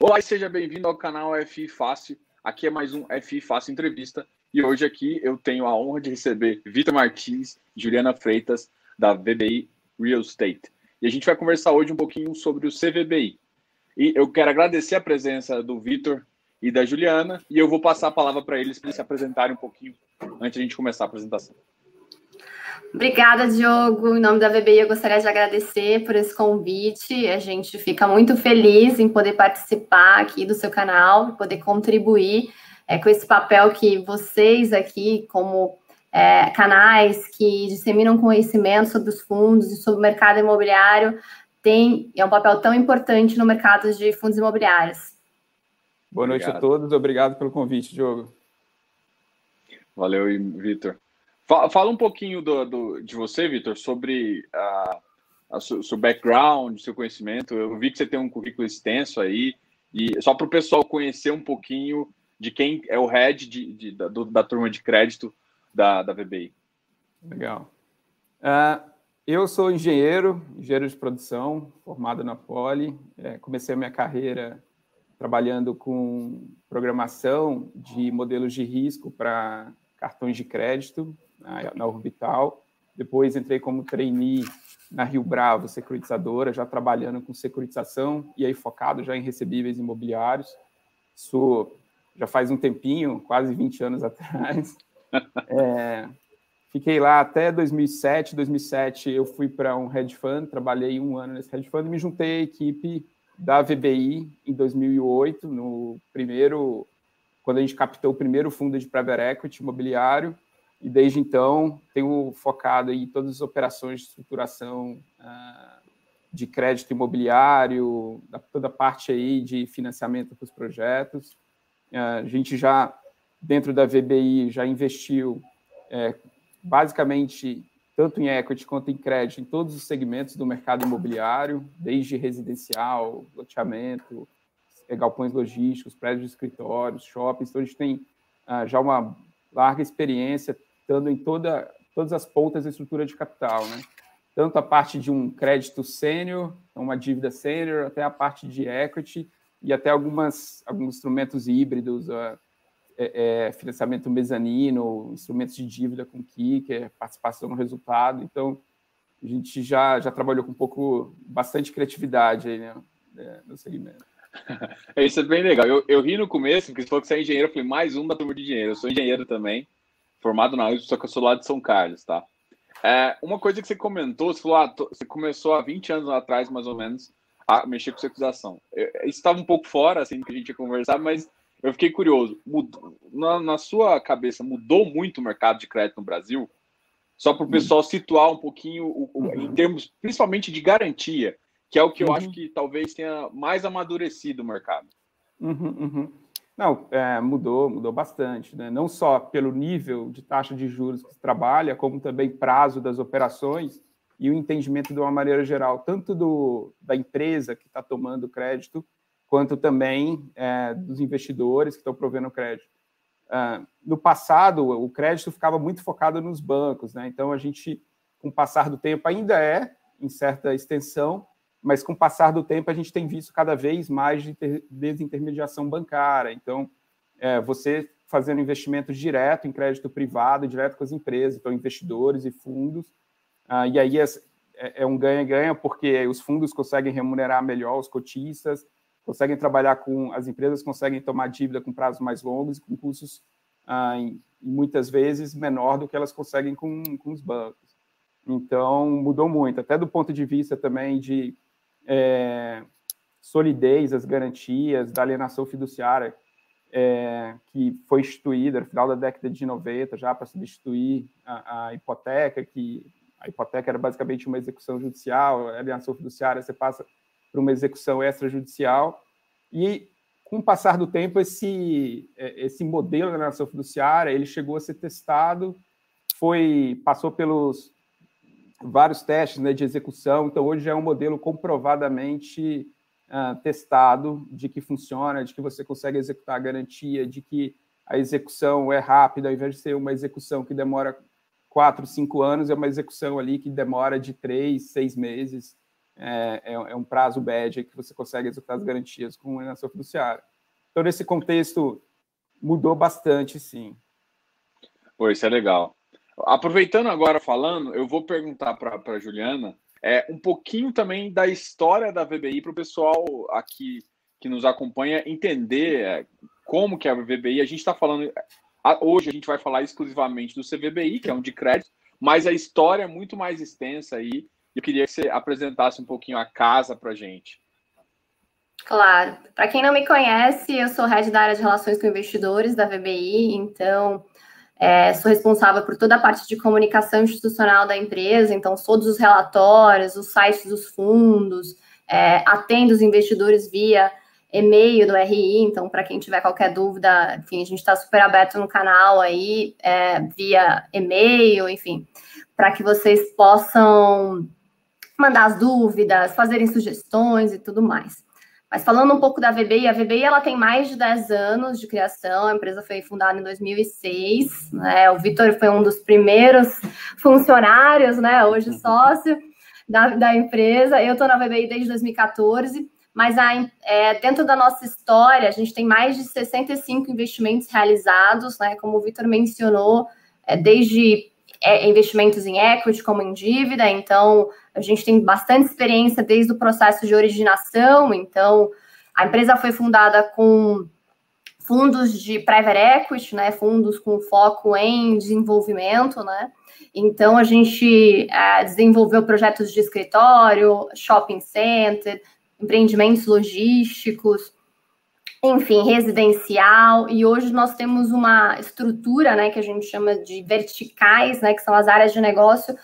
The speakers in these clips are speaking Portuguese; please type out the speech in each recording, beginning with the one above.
Olá e seja bem-vindo ao canal FI Fácil. Aqui é mais um FI Fácil Entrevista e hoje aqui eu tenho a honra de receber Vitor Martins e Juliana Freitas da VBI Real Estate. E a gente vai conversar hoje um pouquinho sobre o CVBI. E eu quero agradecer a presença do Vitor e da Juliana e eu vou passar a palavra para eles para se apresentarem um pouquinho antes de a gente começar a apresentação. Obrigada, Diogo. Em nome da VBI, eu gostaria de agradecer por esse convite. A gente fica muito feliz em poder participar aqui do seu canal, poder contribuir é, com esse papel que vocês aqui, como é, canais que disseminam conhecimento sobre os fundos e sobre o mercado imobiliário, têm é um papel tão importante no mercado de fundos imobiliários. Boa noite Obrigado. a todos. Obrigado pelo convite, Diogo. Valeu, Vitor. Fala um pouquinho do, do de você, Vitor, sobre a, a seu, seu, background, seu conhecimento. Eu vi que você tem um currículo extenso aí, e só para o pessoal conhecer um pouquinho de quem é o head de, de, da, do, da turma de crédito da, da VBI. Legal. Uh, eu sou engenheiro, engenheiro de produção, formado na Poli. É, comecei a minha carreira trabalhando com programação de modelos de risco para cartões de crédito na, na Orbital. Depois entrei como trainee na Rio Bravo, securitizadora, já trabalhando com securitização e aí focado já em recebíveis imobiliários. Isso já faz um tempinho, quase 20 anos atrás. É, fiquei lá até 2007. 2007 eu fui para um hedge fund, trabalhei um ano nesse hedge fund e me juntei à equipe da VBI em 2008, no primeiro, quando a gente captou o primeiro fundo de private equity imobiliário e desde então tenho focado em todas as operações de estruturação uh, de crédito imobiliário, da, toda a parte aí de financiamento para os projetos. Uh, a gente já, dentro da VBI, já investiu é, basicamente tanto em equity quanto em crédito em todos os segmentos do mercado imobiliário, desde residencial, loteamento, galpões logísticos, prédios de escritórios, shoppings. Então, a gente tem uh, já uma larga experiência estando em toda, todas as pontas da estrutura de capital, né? Tanto a parte de um crédito sênior, uma dívida sênior, até a parte de equity e até algumas, alguns instrumentos híbridos, uh, é, é, financiamento mezanino, instrumentos de dívida com kicker, participação no resultado. Então, a gente já, já trabalhou com um pouco, bastante criatividade aí, né, é, no segmento. Isso é bem legal. Eu, eu ri no começo, porque você falou que você é engenheiro, eu falei, mais um da turma de engenheiro. Eu sou engenheiro também formado na USP, só que eu sou lá de São Carlos, tá? É, uma coisa que você comentou, você falou, ah, você começou há 20 anos atrás, mais ou menos, a mexer com securização. Isso estava um pouco fora, assim, que a gente ia conversar, mas eu fiquei curioso. Mudou, na, na, sua cabeça, mudou muito o mercado de crédito no Brasil? Só para o pessoal situar um pouquinho, o, o, em termos, principalmente de garantia, que é o que eu uhum. acho que talvez tenha mais amadurecido o mercado. Uhum, uhum. Não, é, mudou, mudou bastante, né? Não só pelo nível de taxa de juros que se trabalha, como também prazo das operações e o entendimento de uma maneira geral, tanto do, da empresa que está tomando crédito, quanto também é, dos investidores que estão provendo crédito. Uh, no passado, o crédito ficava muito focado nos bancos, né? Então a gente, com o passar do tempo, ainda é em certa extensão, mas com o passar do tempo a gente tem visto cada vez mais de desintermediação bancária. Então, é, você fazendo investimento direto em crédito privado, direto com as empresas, então investidores e fundos, ah, e aí é, é um ganha-ganha, porque os fundos conseguem remunerar melhor os cotistas, conseguem trabalhar com as empresas, conseguem tomar dívida com prazos mais longos e com custos ah, em, muitas vezes menor do que elas conseguem com, com os bancos. Então, mudou muito, até do ponto de vista também de é, solidez, as garantias da alienação fiduciária é, que foi instituída no final da década de 90 já para substituir a, a, hipoteca, que a hipoteca era basicamente uma execução judicial, a alienação fiduciária você passa para uma execução extrajudicial. E com o passar do tempo esse é, esse modelo de alienação fiduciária ele chegou a ser testado, foi passou pelos vários testes né, de execução, então hoje é um modelo comprovadamente uh, testado de que funciona, de que você consegue executar a garantia, de que a execução é rápida, ao invés de ser uma execução que demora quatro, cinco anos, é uma execução ali que demora de três, seis meses é, é, é um prazo bad que você consegue executar as garantias com alienação fiduciária. Então, nesse contexto, mudou bastante, sim. Pô, isso é legal. Aproveitando agora falando, eu vou perguntar para a Juliana é, um pouquinho também da história da VBI para o pessoal aqui que nos acompanha entender é, como que é a VBI. A gente está falando hoje a gente vai falar exclusivamente do CVBI, que é um de crédito, mas a história é muito mais extensa aí. Eu queria que você apresentasse um pouquinho a casa para gente. Claro. Para quem não me conhece, eu sou head da área de relações com investidores da VBI, então é, sou responsável por toda a parte de comunicação institucional da empresa, então todos os relatórios, os sites dos fundos, é, atendo os investidores via e-mail do RI, então para quem tiver qualquer dúvida, enfim, a gente está super aberto no canal aí, é, via e-mail, enfim, para que vocês possam mandar as dúvidas, fazerem sugestões e tudo mais. Mas falando um pouco da VBI, a VBI ela tem mais de 10 anos de criação, a empresa foi fundada em 2006, né? O Vitor foi um dos primeiros funcionários, né? Hoje uhum. sócio da, da empresa. Eu estou na VBI desde 2014, mas a, é, dentro da nossa história, a gente tem mais de 65 investimentos realizados, né? Como o Vitor mencionou, é, desde investimentos em equity como em dívida, então a gente tem bastante experiência desde o processo de originação, então a empresa foi fundada com fundos de private equity, né, fundos com foco em desenvolvimento, né, então a gente é, desenvolveu projetos de escritório, shopping center, empreendimentos logísticos, enfim, residencial, e hoje nós temos uma estrutura, né, que a gente chama de verticais, né, que são as áreas de negócio,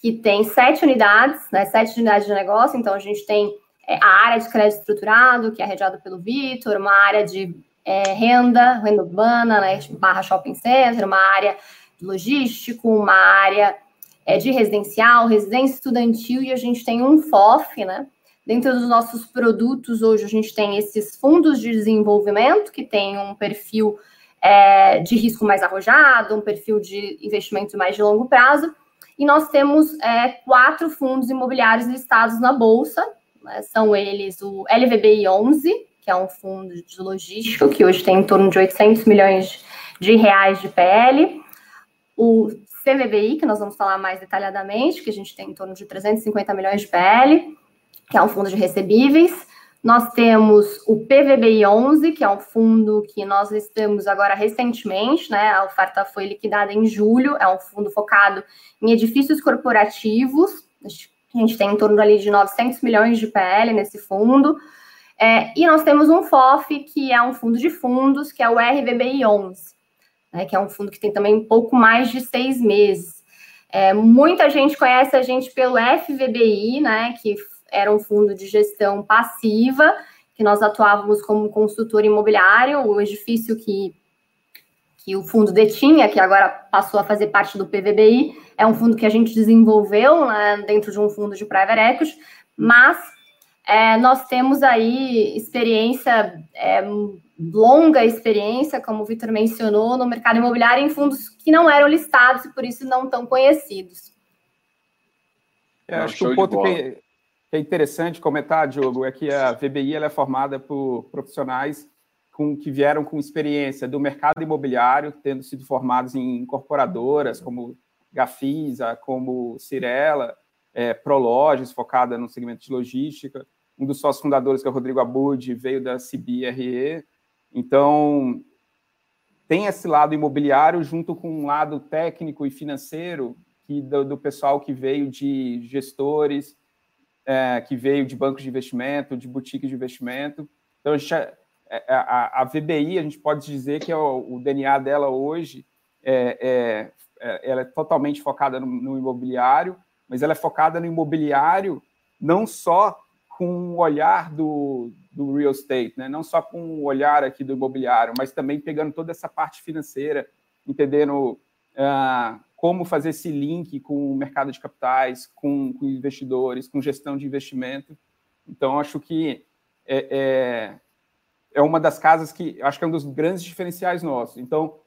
que tem sete unidades, né, sete unidades de negócio, então a gente tem é, a área de crédito estruturado, que é regiada pelo Vitor, uma área de é, renda, renda urbana, né, barra shopping center, uma área logístico, uma área é, de residencial, residência estudantil, e a gente tem um FOF, né, Dentro dos nossos produtos, hoje a gente tem esses fundos de desenvolvimento, que tem um perfil é, de risco mais arrojado, um perfil de investimento mais de longo prazo. E nós temos é, quatro fundos imobiliários listados na Bolsa. Né? São eles o LVBI 11, que é um fundo de logística, que hoje tem em torno de 800 milhões de reais de PL. O CVBI, que nós vamos falar mais detalhadamente, que a gente tem em torno de 350 milhões de PL que é um fundo de recebíveis. Nós temos o PVBI 11, que é um fundo que nós listamos agora recentemente, né? A oferta foi liquidada em julho, é um fundo focado em edifícios corporativos. A gente tem em torno ali de 900 milhões de PL nesse fundo. É, e nós temos um FOF, que é um fundo de fundos, que é o RVBI 11, né, que é um fundo que tem também um pouco mais de seis meses. É, muita gente conhece a gente pelo FVBI, né, que era um fundo de gestão passiva, que nós atuávamos como consultor imobiliário, o edifício que, que o fundo detinha, que agora passou a fazer parte do PVBI, é um fundo que a gente desenvolveu né, dentro de um fundo de private equity, mas é, nós temos aí experiência, é, longa experiência, como o Vitor mencionou, no mercado imobiliário em fundos que não eram listados e por isso não tão conhecidos. É, acho que o ponto que, é interessante comentar, Diogo, é que a VBI é formada por profissionais com, que vieram com experiência do mercado imobiliário, tendo sido formados em incorporadoras como Gafisa, como Cirela, é, Prologes, focada no segmento de logística. Um dos sócios fundadores, que é o Rodrigo Abud, veio da CBRE. Então, tem esse lado imobiliário junto com um lado técnico e financeiro que do, do pessoal que veio de gestores, é, que veio de bancos de investimento, de boutiques de investimento. Então, a, gente, é, é, a, a, VBI, a gente pode dizer que é o, o DNA dela hoje é, é, ela é totalmente focada no, no, imobiliário, mas ela é focada no imobiliário não só com o olhar do, do real estate, né? não só com o olhar aqui do imobiliário, mas também pegando toda essa parte financeira, entendendo uh, como fazer esse link com o mercado de capitais, com, com investidores, com gestão de investimento. Então, acho que é, é, é, uma das casas que acho que é um dos grandes diferenciais nossos. Então,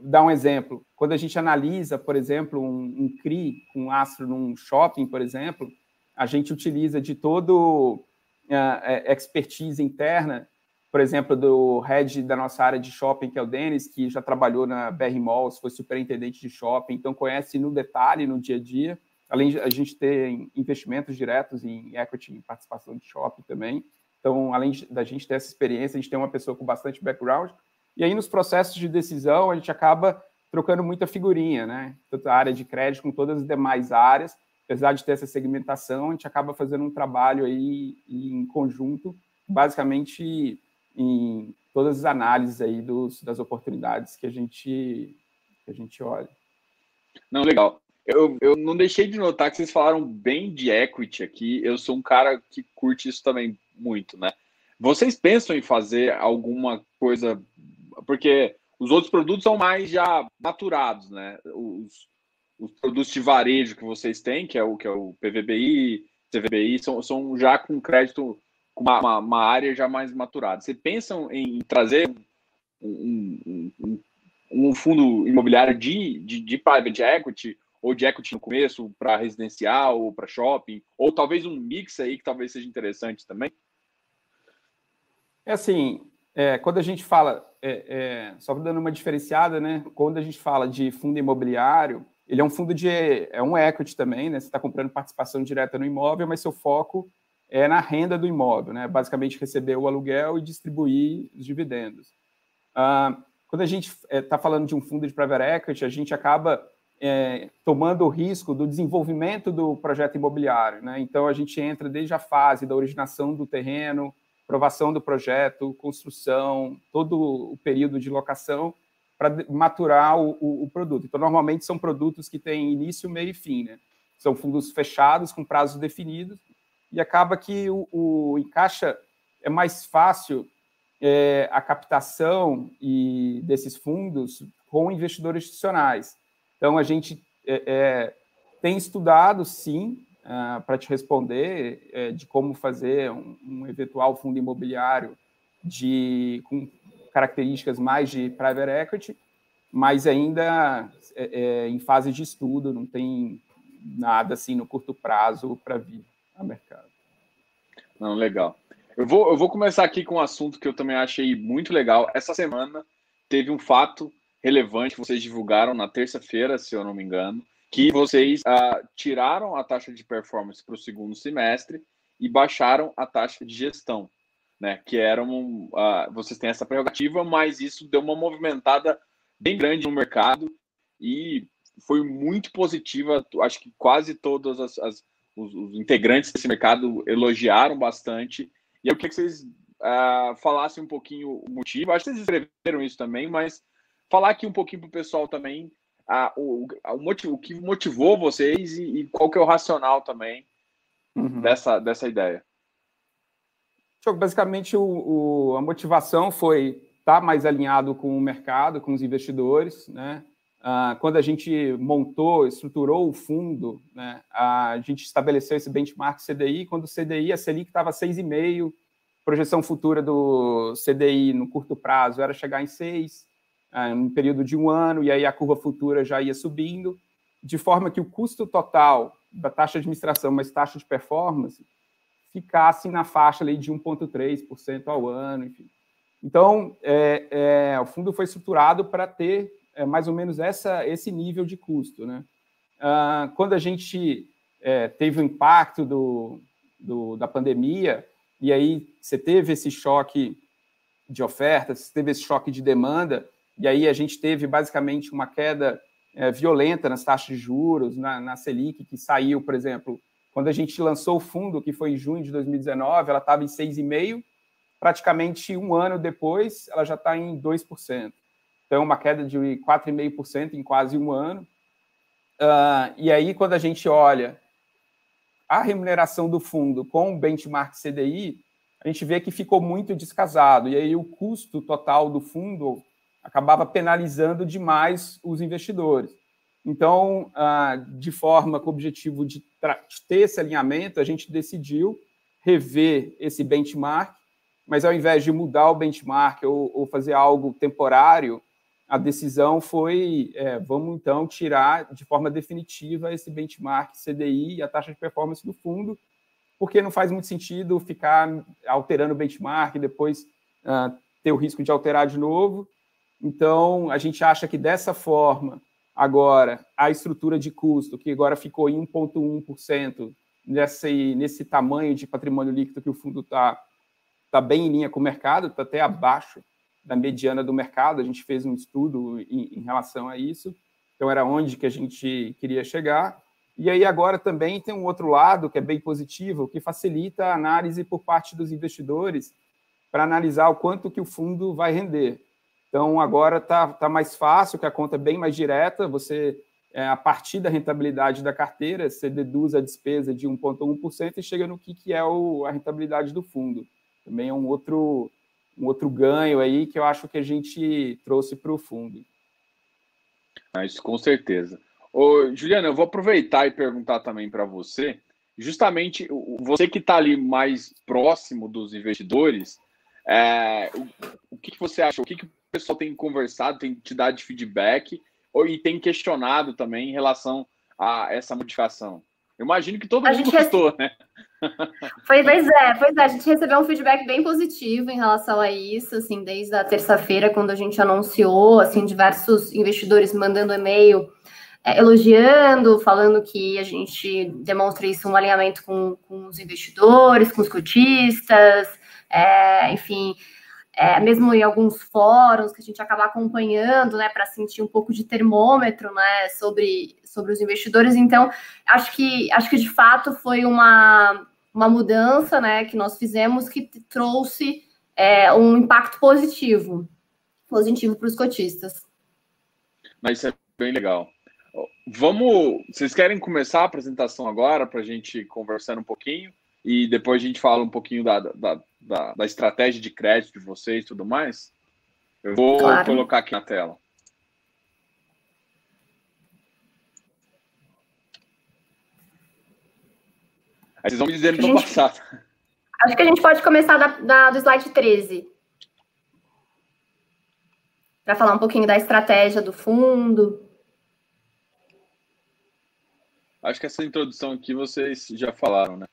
dar um exemplo: quando a gente analisa, por exemplo, um, um CRI, um astro num shopping, por exemplo, a gente utiliza de todo uh, expertise interna, por exemplo, do head da nossa área de shopping, que é o Denis, que já trabalhou na BR Malls, foi superintendente de shopping, então conhece no detalhe, no dia a dia, além de a gente ter investimentos diretos em equity, em participação de shopping também. Então, além da gente ter essa experiência, a gente tem uma pessoa com bastante background. E aí, nos processos de decisão, a gente acaba trocando muita figurinha, né? Tanto a área de crédito com todas as demais áreas, apesar de ter essa segmentação, a gente acaba fazendo um trabalho aí em conjunto, basicamente em todas as análises aí dos, das oportunidades que a gente que a gente olha. Não, legal. Eu, eu não deixei de notar que vocês falaram bem de equity aqui. Eu sou um cara que curte isso também muito, né? Vocês pensam em fazer alguma coisa, porque os outros produtos são mais já maturados, né? Os, os produtos de varejo que vocês têm, que é o que é o PVBI, CVBI, são, são já com crédito com uma, uma, área já mais maturada. Vocês pensam em trazer um, um, um, um fundo imobiliário de, de, de private equity ou de equity no começo para residencial ou para shopping, ou talvez um mix aí que talvez seja interessante também? É assim, é, quando a gente fala, é, é, só dando uma diferenciada, né? Quando a gente fala de fundo imobiliário, ele é um fundo de é um equity também, né? Você está comprando participação direta no imóvel, mas seu foco é na renda do imóvel, né? Basicamente receber o aluguel e distribuir os dividendos. Ah, quando a gente está é, falando de um fundo de private equity, a gente acaba é, tomando o risco do desenvolvimento do projeto imobiliário, né? Então a gente entra desde a fase da originação do terreno, aprovação do projeto, construção, todo o período de locação para maturar o, o, o, produto. Então, normalmente são produtos que têm início, meio e fim, né? São fundos fechados, com prazos definidos, e acaba que o, o encaixa é mais fácil é, a captação e desses fundos com investidores institucionais. Então, a gente é, é, tem estudado, sim, uh, para te responder é, de como fazer um, um, eventual fundo imobiliário de com características mais de private equity, mas ainda é, é, em fase de estudo, não tem nada assim no curto prazo para vir ao mercado. Não, legal. Eu vou, eu vou começar aqui com um assunto que eu também achei muito legal. Essa semana teve um fato relevante que vocês divulgaram na terça-feira, se eu não me engano, que vocês uh, tiraram a taxa de performance para o segundo semestre e baixaram a taxa de gestão, né? Que eram uh, vocês têm essa prerrogativa, mas isso deu uma movimentada bem grande no mercado e foi muito positiva. Acho que quase todos as, as os, os, integrantes desse mercado elogiaram bastante. E eu queria que vocês uh, falassem um pouquinho o motivo. Acho que vocês escreveram isso também, mas falar aqui um pouquinho para o pessoal também a, o, o, motivo, o que motivou vocês e, e, qual que é o racional também uhum. dessa, dessa ideia. Basicamente, o, o, a motivação foi estar tá mais alinhado com o mercado, com os investidores. Né? Ah, quando a gente montou, estruturou o fundo, né, a gente estabeleceu esse benchmark CDI. Quando o CDI, a Selic estava 6,5%, projeção futura do CDI no curto prazo era chegar em 6%, um período de um ano, e aí a curva futura já ia subindo, de forma que o custo total da taxa de administração mais taxa de performance ficasse na faixa ali de 1,3% ao ano, enfim. Então, é, é, o fundo foi estruturado para ter é, mais ou menos essa, esse nível de custo. Né? Ah, quando a gente é, teve o impacto do, do, da pandemia, e aí você teve esse choque de oferta, você teve esse choque de demanda, e aí a gente teve basicamente uma queda é, violenta nas taxas de juros, na, na Selic, que saiu, por exemplo, quando a gente lançou o fundo, que foi em junho de 2019, ela estava em 6,5%, praticamente um ano depois, ela já está em 2%. Então, uma queda de 4,5% em quase um ano. Uh, e aí, quando a gente olha a remuneração do fundo com o benchmark CDI, a gente vê que ficou muito descasado. E aí, o custo total do fundo acabava penalizando demais os investidores. Então, ah, de forma com o objetivo de, ter esse alinhamento, a gente decidiu rever esse benchmark, mas ao invés de mudar o benchmark ou, ou fazer algo temporário, a decisão foi: é, vamos então tirar de forma definitiva esse benchmark CDI e a taxa de performance do fundo, porque não faz muito sentido ficar alterando o benchmark e depois uh, ter o risco de alterar de novo. Então, a gente acha que dessa forma, agora, a estrutura de custo, que agora ficou em 1,1%, nesse, nesse tamanho de patrimônio líquido que o fundo está tá bem em linha com o mercado, está até abaixo da mediana do mercado. A gente fez um estudo em, em, relação a isso. Então, era onde que a gente queria chegar. E aí, agora também tem um outro lado que é bem positivo, que facilita a análise por parte dos investidores para analisar o quanto que o fundo vai render. Então, agora está tá mais fácil, que a conta é bem mais direta, você, é, a partir da rentabilidade da carteira, você deduz a despesa de 1,1% e chega no que, que é o, a rentabilidade do fundo. Também é um outro, um outro ganho aí que eu acho que a gente trouxe para o fundo. Ah, isso com certeza. Ô, Juliana, eu vou aproveitar e perguntar também para você, justamente você que está ali mais próximo dos investidores, é, o, o que, que, você acha? O que, que o pessoal tem conversado, tem te dado de feedback ou, e tem questionado também em relação a essa modificação? Eu imagino que todo a mundo gostou, rece... né? Pois é, pois é, a gente recebeu um feedback bem positivo em relação a isso, assim, desde a terça-feira, quando a gente anunciou, assim, diversos investidores mandando e-mail é, elogiando, falando que a gente demonstra isso um alinhamento com, com os investidores, com os cotistas, é, enfim, é, mesmo em alguns fóruns que a gente acaba acompanhando, né, para sentir um pouco de termômetro, né, sobre, sobre os investidores. Então, acho que acho que de fato foi uma, uma mudança, né, que nós fizemos que trouxe é, um impacto positivo, positivo para os cotistas. Mas isso é bem legal. Vamos, vocês querem começar a apresentação agora para a gente conversar um pouquinho? e depois a gente fala um pouquinho da, da, da, da estratégia de crédito de vocês e tudo mais. Eu vou claro. colocar aqui na tela. Aí vocês vão me dizer no gente... passado. Acho que a gente pode começar da, da do slide 13. Para falar um pouquinho da estratégia do fundo. Acho que essa introdução aqui vocês já falaram, né?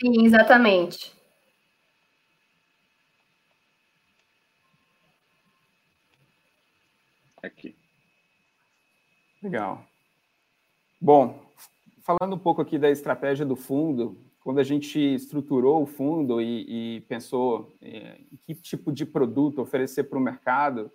Sim, exatamente. Aqui. Legal. Bom, falando um pouco aqui da estratégia do fundo, quando a gente estruturou o fundo e, e pensou em que tipo de produto oferecer para o mercado,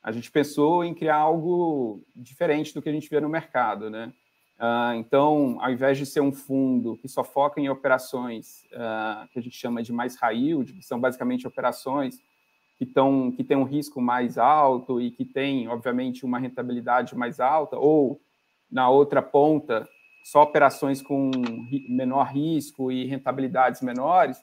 a gente pensou em criar algo diferente do que a gente vê no mercado, né? Uh, então, ao invés de ser um fundo que só foca em operações uh, que a gente chama de mais yield, que são basicamente operações que, tão, que têm um risco mais alto e que têm, obviamente, uma rentabilidade mais alta, ou, na outra ponta, só operações com menor risco e rentabilidades menores,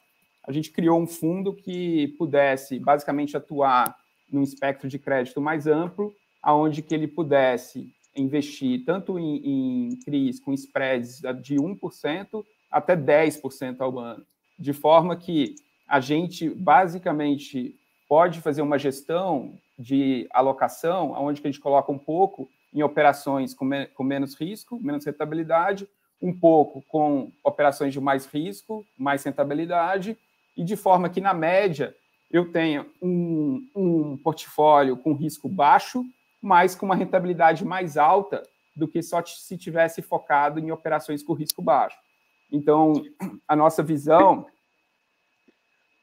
a gente criou um fundo que pudesse, basicamente, atuar num espectro de crédito mais amplo, aonde que ele pudesse investir tanto em, em CRIs com spreads de 1% até 10% ao ano, de forma que a gente basicamente pode fazer uma gestão de alocação, onde a gente coloca um pouco em operações com, me com menos risco, menos rentabilidade, um pouco com operações de mais risco, mais rentabilidade, e de forma que, na média, eu tenha um, um portfólio com risco baixo mas com uma rentabilidade mais alta do que só se tivesse focado em operações com risco baixo. Então, a nossa visão.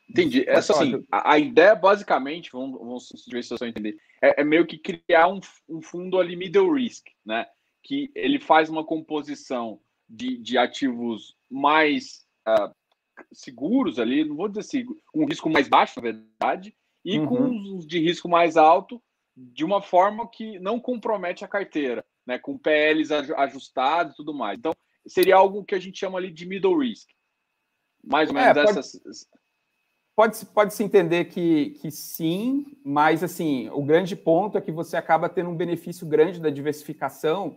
Entendi. Essa, assim, a, a, ideia, basicamente, vamos, vamos ver se eu entender, é, é meio que criar um, um, fundo ali middle risk, né? Que ele faz uma composição de, de ativos mais uh, seguros ali, não vou dizer seguro, um risco mais baixo, na verdade, e uhum. com os de risco mais alto, de uma forma que não compromete a carteira, né, com PLs ajustados e tudo mais. Então, seria algo que a gente chama ali de middle risk. Mais ou é, menos é, essas. Pode, pode se entender que, que sim, mas assim, o grande ponto é que você acaba tendo um benefício grande da diversificação,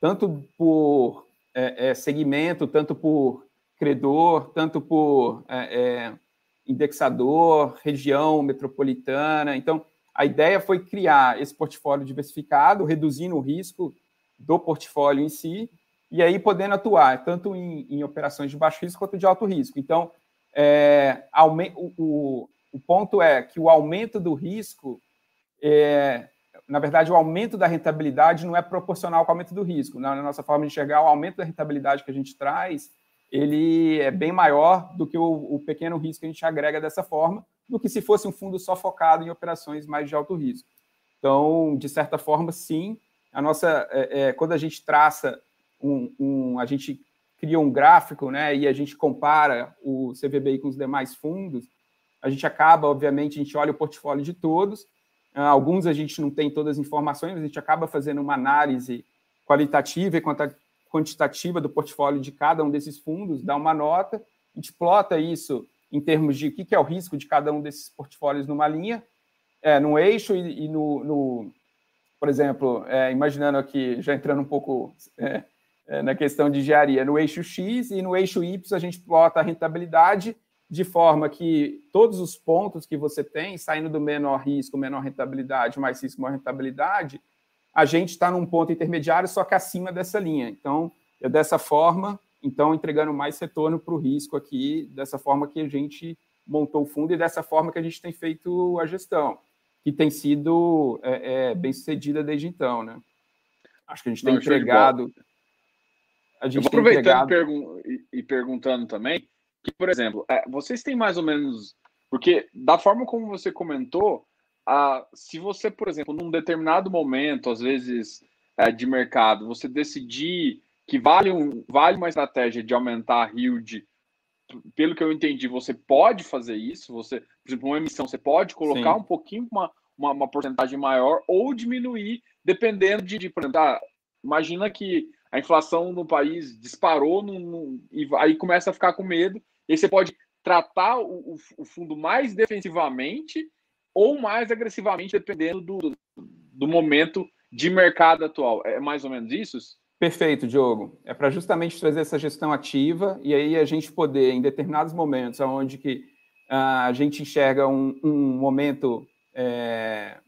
tanto por é, é, segmento, tanto por credor, tanto por é, é, indexador, região metropolitana. Então, a ideia foi criar esse portfólio diversificado, reduzindo o risco do portfólio em si, e aí podendo atuar tanto em, em operações de baixo risco quanto de alto risco. Então, é, o, o, o, ponto é que o aumento do risco, é, na verdade, o aumento da rentabilidade não é proporcional com o aumento do risco. Na, na nossa forma de enxergar, o aumento da rentabilidade que a gente traz, ele é bem maior do que o, o pequeno risco que a gente agrega dessa forma, do que se fosse um fundo só focado em operações mais de alto risco. Então, de certa forma, sim, a nossa, é, é, quando a gente traça um, um, a gente cria um gráfico, né, e a gente compara o CVBI com os demais fundos, a gente acaba, obviamente, a gente olha o portfólio de todos, ah, alguns a gente não tem todas as informações, a gente acaba fazendo uma análise qualitativa e quantitativa do portfólio de cada um desses fundos, dá uma nota, a gente plota isso em termos de o que é o risco de cada um desses portfólios numa linha, é, no eixo e, e no, no, por exemplo, é, imaginando aqui, já entrando um pouco é, na questão de engenharia, no eixo X e no eixo Y a gente plota a rentabilidade de forma que todos os pontos que você tem, saindo do menor risco, menor rentabilidade, mais risco, maior rentabilidade, a gente está num ponto intermediário, só que acima dessa linha. Então, é dessa forma então entregando mais retorno para o risco aqui, dessa forma que a gente montou o fundo e dessa forma que a gente tem feito a gestão, que tem sido é, é, bem sucedida desde então, né? Acho que a gente tem Não, entregado. A gente Eu vou aproveitando entregado... e, e, perguntando também, que, por exemplo, é, vocês têm mais ou menos. Porque, da forma como você comentou, a, se você, por exemplo, num determinado momento, às vezes, é, de mercado, você decidir que vale, um, vale uma estratégia de aumentar a yield. Pelo que eu entendi, você pode fazer isso. Você, por exemplo, uma emissão, você pode colocar Sim. um pouquinho, uma, uma, uma, porcentagem maior ou diminuir, dependendo de, de por exemplo, ah, imagina que a inflação no país disparou no, no, e aí começa a ficar com medo. E aí você pode tratar o, o fundo mais defensivamente ou mais agressivamente, dependendo do, do momento de mercado atual. É mais ou menos isso? Perfeito, Diogo. É para justamente trazer essa gestão ativa e aí a gente poder, em determinados momentos, onde que uh, a gente enxerga um, um momento é,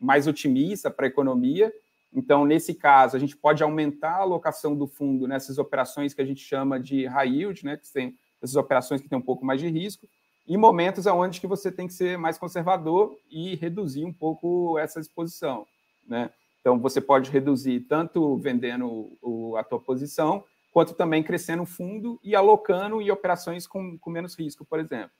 mais otimista para a economia. Então, nesse caso, a gente pode aumentar a alocação do fundo nessas operações que a gente chama de high yield, né, que tem essas operações que têm um pouco mais de risco, e momentos onde que você tem que ser mais conservador e reduzir um pouco essa exposição, né? Então, você pode reduzir tanto vendendo o, a tua posição, quanto também crescendo o fundo e alocando em operações com, com menos risco, por exemplo,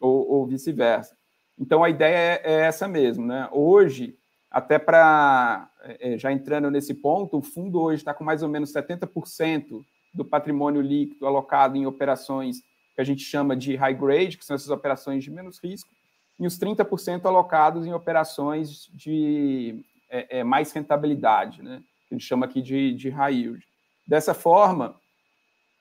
ou, ou vice-versa. Então, a ideia é, é, essa mesmo. Né? Hoje, até para, é, é, já entrando nesse ponto, o fundo hoje está com mais ou menos 70% do patrimônio líquido alocado em operações que a gente chama de high grade, que são essas operações de menos risco, e os 30% alocados em operações de é, é, mais rentabilidade, né? que a gente chama aqui de, de high yield. Dessa forma,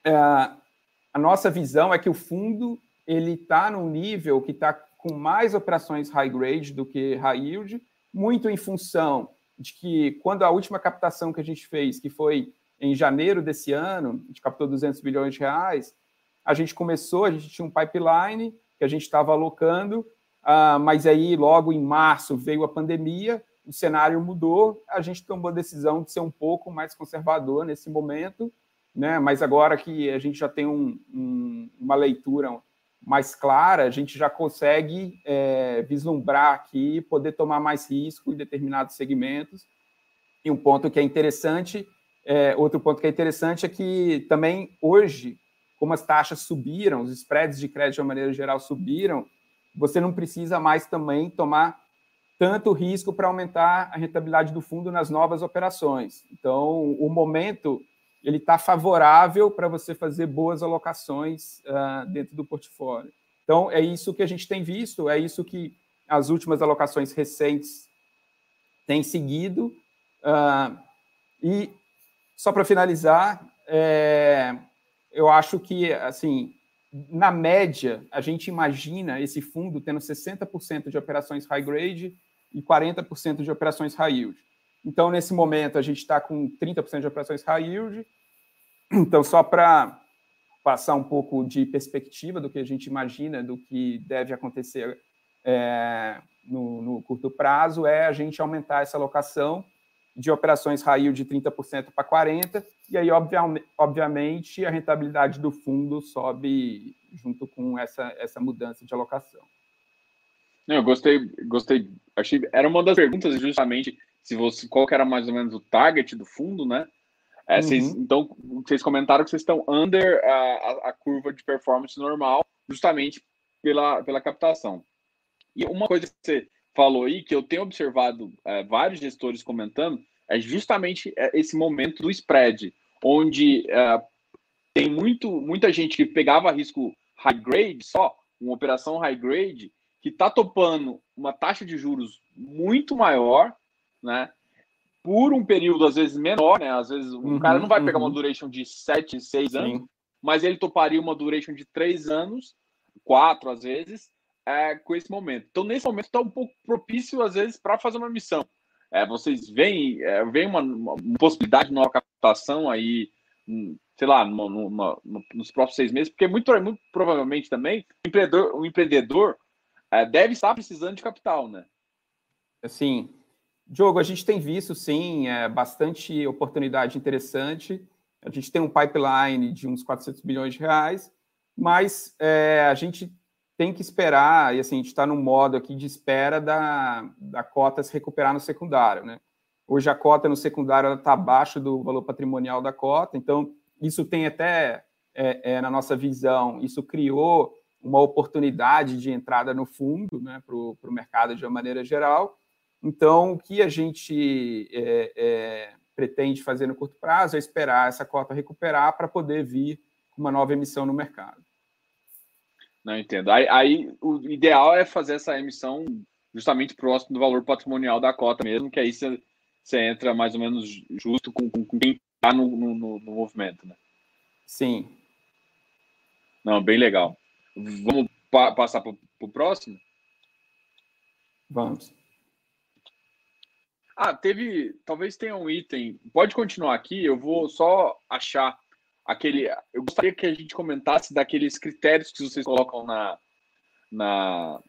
é, a nossa visão é que o fundo ele está num nível que está com mais operações high grade do que high yield, muito em função de que quando a última captação que a gente fez, que foi em janeiro desse ano, a gente captou 200 bilhões de reais, a gente começou, a gente tinha um pipeline que a gente estava alocando, uh, mas aí logo em março veio a pandemia, o cenário mudou, a gente tomou a decisão de ser um pouco mais conservador nesse momento, né? mas agora que a gente já tem um, um, uma leitura mais clara, a gente já consegue é, vislumbrar aqui, poder tomar mais risco em determinados segmentos. E um ponto que é interessante, é, outro ponto que é interessante é que também hoje, como as taxas subiram, os spreads de crédito de uma maneira geral subiram, você não precisa mais também tomar tanto risco para aumentar a rentabilidade do fundo nas novas operações. Então, o momento ele está favorável para você fazer boas alocações uh, dentro do portfólio. Então, é isso que a gente tem visto, é isso que as últimas alocações recentes têm seguido. Uh, e, só para finalizar, é, eu acho que, assim, na média, a gente imagina esse fundo tendo 60% de operações high grade e 40% de operações high yield. Então, nesse momento, a gente está com 30% de operações high yield. Então, só para passar um pouco de perspectiva do que a gente imagina, do que deve acontecer é, no, no, curto prazo é a gente aumentar essa alocação de operações raio de 30% para 40%, e aí, obviamente, a rentabilidade do fundo sobe junto com essa, essa mudança de alocação. Eu gostei, gostei. Achei, era uma das perguntas justamente se você, qual que era mais ou menos o target do fundo, né? É, uhum. vocês, então, vocês comentaram que vocês estão under a, a, curva de performance normal, justamente pela, pela captação. E uma coisa que você falou aí, que eu tenho observado é, vários gestores comentando, é justamente é, esse momento do spread, onde é, tem muito, muita gente que pegava risco high grade só, uma operação high grade, que está topando uma taxa de juros muito maior, né? Por um período, às vezes, menor, né? Às vezes, uhum, um cara não vai pegar uma uhum. duration de 7, 6 anos, Sim. mas ele toparia uma duration de 3 anos, 4 às vezes, é, com esse momento. Então, nesse momento, está um pouco propício, às vezes, para fazer uma missão. É, vocês veem, é, veem uma, uma, possibilidade de nova captação aí, hum, sei lá, no, no, no, nos próximos seis meses, porque muito, muito provavelmente também o empreendedor, o empreendedor é, deve estar precisando de capital, né? Sim. Diogo, a gente tem visto, sim, é, bastante oportunidade interessante. A gente tem um pipeline de uns 400 bilhões de reais, mas é, a gente tem que esperar, e assim, a gente está no modo aqui de espera da, da cota se recuperar no secundário, né? Hoje a cota no secundário está abaixo do valor patrimonial da cota, então isso tem até, é, é, na nossa visão, isso criou uma oportunidade de entrada no fundo né, para o mercado de uma maneira geral. Então, o que a gente é, é, pretende fazer no curto prazo é esperar essa cota recuperar para poder vir uma nova emissão no mercado. Não entendo. Aí, aí, o ideal é fazer essa emissão justamente próximo do valor patrimonial da cota mesmo, que aí você, você entra mais ou menos justo com, com, com quem está no, no, no, movimento, né? Sim. Não, bem legal. Vamos pa passar para o próximo? Vamos. Ah, teve. Talvez tenha um item. Pode continuar aqui, eu vou só achar aquele. Eu gostaria que a gente comentasse daqueles critérios que vocês colocam na. na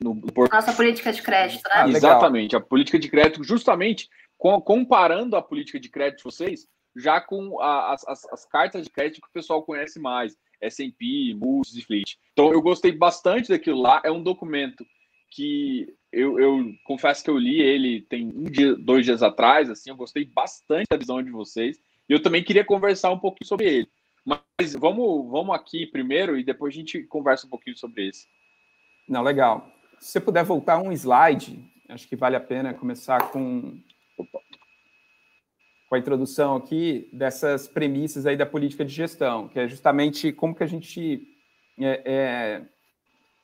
no, Nossa política de crédito, né? Ah, Exatamente, a política de crédito, justamente comparando a política de crédito de vocês já com a, as, as, as, cartas de crédito que o pessoal conhece mais, S&P, Moody's e Fleet. Então eu gostei bastante daquilo lá. É um documento que eu, eu, confesso que eu li ele tem um dia, dois dias atrás, assim, eu gostei bastante da visão de vocês. E eu também queria conversar um pouquinho sobre ele. Mas vamos, vamos aqui primeiro e depois a gente conversa um pouquinho sobre esse. Não, legal. Se você puder voltar um slide, acho que vale a pena começar com, com a introdução aqui dessas premissas aí da política de gestão, que é justamente como que a gente é, é,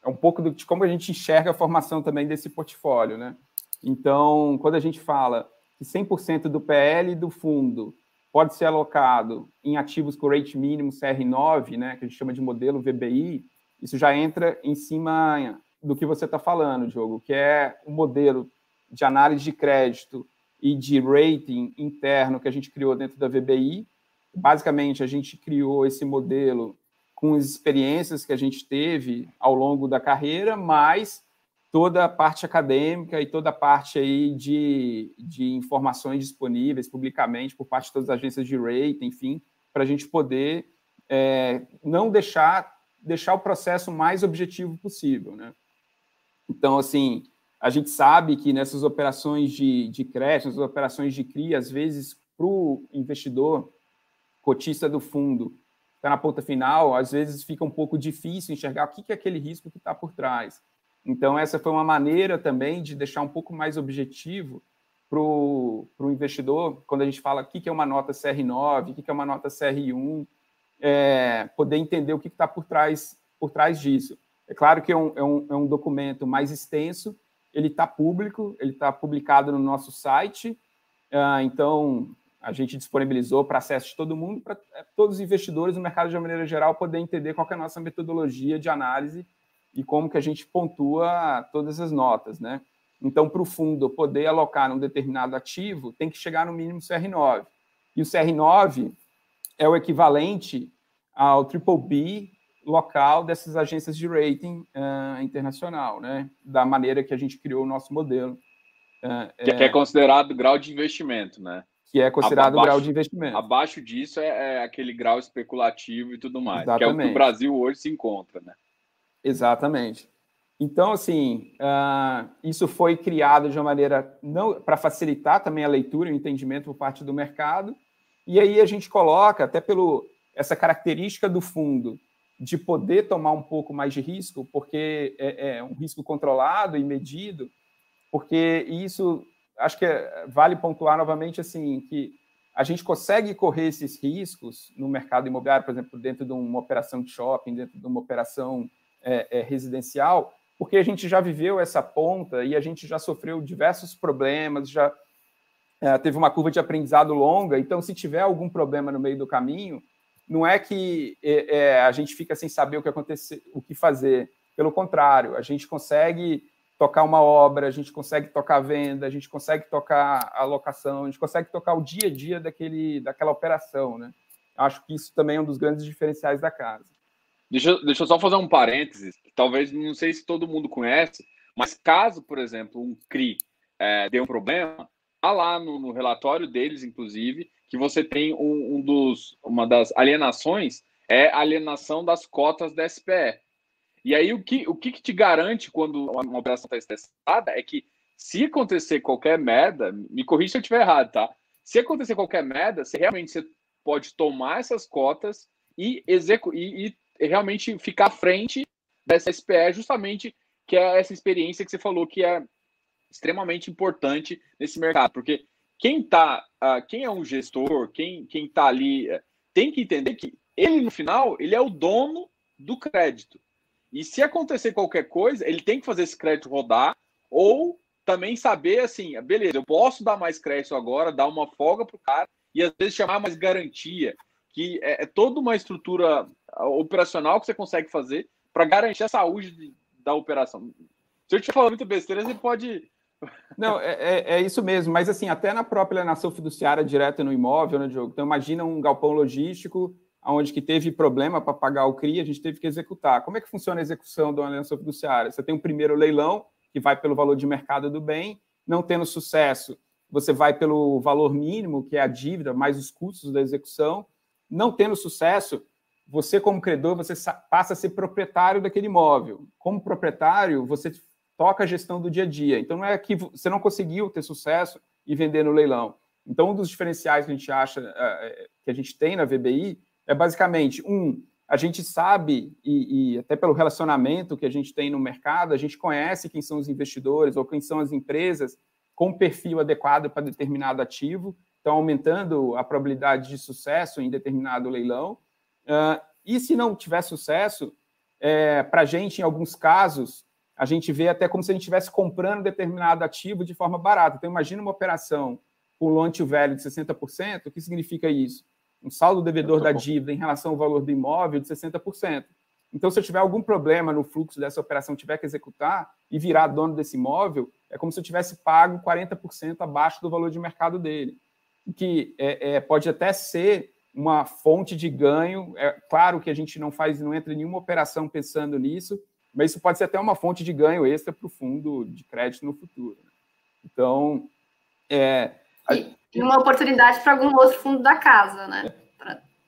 é um pouco de como a gente enxerga a formação também desse portfólio, né? Então, quando a gente fala que 100% do PL do fundo pode ser alocado em ativos com rate mínimo CR9, né, que a gente chama de modelo VBI, isso já entra em cima do que você está falando, Diogo, que é o modelo de análise de crédito e de rating interno que a gente criou dentro da VBI. Basicamente, a gente criou esse modelo com as experiências que a gente teve ao longo da carreira, mas toda a parte acadêmica e toda a parte aí de, de informações disponíveis publicamente por parte de todas as agências de rating, enfim, para a gente poder é, não deixar deixar o processo mais objetivo possível, né? Então, assim, a gente sabe que nessas operações de, de crédito, nessas operações de CRI, às vezes, para o investidor, cotista do fundo, está na ponta final, às vezes fica um pouco difícil enxergar o que, é aquele risco que está por trás. Então, essa foi uma maneira também de deixar um pouco mais objetivo para o investidor, quando a gente fala o que, é uma nota CR9, o que, é uma nota CR1, é, poder entender o que está por trás, por trás disso. É claro que é um, é um, é um documento mais extenso, ele está público, ele está publicado no nosso site, uh, então a gente disponibilizou para acesso de todo mundo, para é, todos os investidores no mercado de uma maneira geral poder entender qual é a nossa metodologia de análise e como que a gente pontua todas as notas, né? Então, para o fundo poder alocar num determinado ativo, tem que chegar no mínimo CR9. E o CR9 é o equivalente ao triple B local dessas agências de rating uh, internacional, né? Da maneira que a gente criou o nosso modelo. Uh, que é, é considerado grau de investimento, né? Que é considerado abaixo, grau de investimento. Abaixo disso é, é, aquele grau especulativo e tudo mais, Exatamente. que é o que o Brasil hoje se encontra, né? Exatamente. Então, assim, uh, isso foi criado de uma maneira não para facilitar também a leitura e o entendimento por parte do mercado. E aí a gente coloca, até pelo essa característica do fundo de poder tomar um pouco mais de risco, porque é, é um risco controlado e medido, porque isso acho que é, vale pontuar novamente assim que a gente consegue correr esses riscos no mercado imobiliário, por exemplo, dentro de uma operação de shopping, dentro de uma operação é, é, residencial, porque a gente já viveu essa ponta e a gente já sofreu diversos problemas, já é, teve uma curva de aprendizado longa. Então, se tiver algum problema no meio do caminho, não é que é, é, a gente fica sem saber o que acontecer, o que fazer. Pelo contrário, a gente consegue tocar uma obra, a gente consegue tocar a venda, a gente consegue tocar a locação, a gente consegue tocar o dia a dia daquele, daquela operação, né? Acho que isso também é um dos grandes diferenciais da casa. Deixa, deixa eu só fazer um parênteses, talvez não sei se todo mundo conhece, mas caso, por exemplo, um CRI é, dê um problema, tá lá no, no relatório deles, inclusive, que você tem um, um, dos, uma das alienações é a alienação das cotas da SPE. E aí, o que, o que, que te garante quando uma, uma operação está estressada é que se acontecer qualquer merda, me corrija se eu estiver errado, tá? Se acontecer qualquer merda, você realmente você pode tomar essas cotas e, e, e realmente ficar à frente dessa SPE, justamente que é essa experiência que você falou que é extremamente importante nesse mercado, porque quem tá, uh, quem é um gestor, quem quem tá ali, uh, tem que entender que ele no final ele é o dono do crédito. E se acontecer qualquer coisa, ele tem que fazer esse crédito rodar ou também saber assim, beleza, eu posso dar mais crédito agora, dar uma folga para o cara e às vezes chamar mais garantia, que é, é toda uma estrutura ah, operacional que você consegue fazer para garantir a saúde de, da operação. Se eu estiver falando muita besteira, você pode não, é, é, é, isso mesmo, mas assim, até na própria alienação fiduciária direta no imóvel, né, Diogo? Então, imagina um galpão logístico onde que teve problema para pagar o CRI, a gente teve que executar. Como é que funciona a execução da alienação fiduciária? Você tem um primeiro leilão, que vai pelo valor de mercado do bem, não tendo sucesso, você vai pelo valor mínimo, que é a dívida, mais os custos da execução. Não tendo sucesso, você, como credor, você passa a ser proprietário daquele imóvel. Como proprietário, você toca a gestão do dia a dia. Então, não é que você não conseguiu ter sucesso e vender no leilão. Então, um dos diferenciais que a gente acha, é, é, que a gente tem na VBI, é basicamente, um, a gente sabe, e, e, até pelo relacionamento que a gente tem no mercado, a gente conhece quem são os investidores ou quem são as empresas com perfil adequado para determinado ativo, então aumentando a probabilidade de sucesso em determinado leilão. Uh, e se não tiver sucesso, é, para a gente, em alguns casos, a gente vê até como se a gente estivesse comprando determinado ativo de forma barata. Então, imagina uma operação com loan to value de 60%, o que significa isso? Um saldo devedor da dívida em relação ao valor do imóvel de 60%. Então, se eu tiver algum problema no fluxo dessa operação, tiver que executar e virar dono desse imóvel, é como se eu tivesse pago 40% abaixo do valor de mercado dele. O que é, é, pode até ser uma fonte de ganho. É claro que a gente não faz, não entra em nenhuma operação pensando nisso, mas isso pode ser até uma fonte de ganho extra para o fundo de crédito no futuro. Né? Então, é, e uma oportunidade para algum outro fundo da casa, né?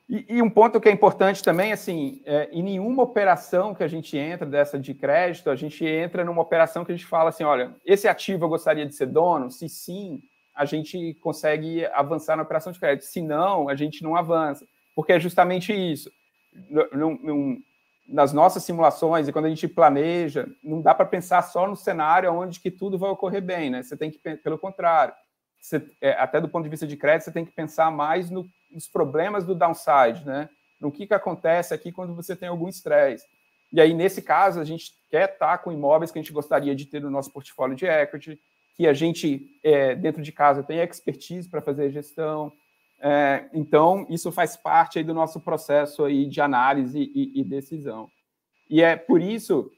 E, e, um ponto que é importante também, assim, é, em nenhuma operação que a gente entra dessa de crédito, a gente entra numa operação que a gente fala assim, olha, esse ativo eu gostaria de ser dono? Se sim, a gente consegue avançar na operação de crédito. Se não, a gente não avança, porque é justamente isso. Não, não, nas nossas simulações e quando a gente planeja, não dá para pensar só no cenário onde que tudo vai ocorrer bem, né? Você tem que, pelo contrário, você, é, até do ponto de vista de crédito, você tem que pensar mais no, nos problemas do downside, né? No que, que acontece aqui quando você tem algum estresse. E aí, nesse caso, a gente quer estar com imóveis que a gente gostaria de ter no nosso portfólio de equity, que a gente, é, dentro de casa, tem expertise para fazer a gestão, é, então, isso faz parte aí do nosso processo aí de análise e, e decisão. E é por isso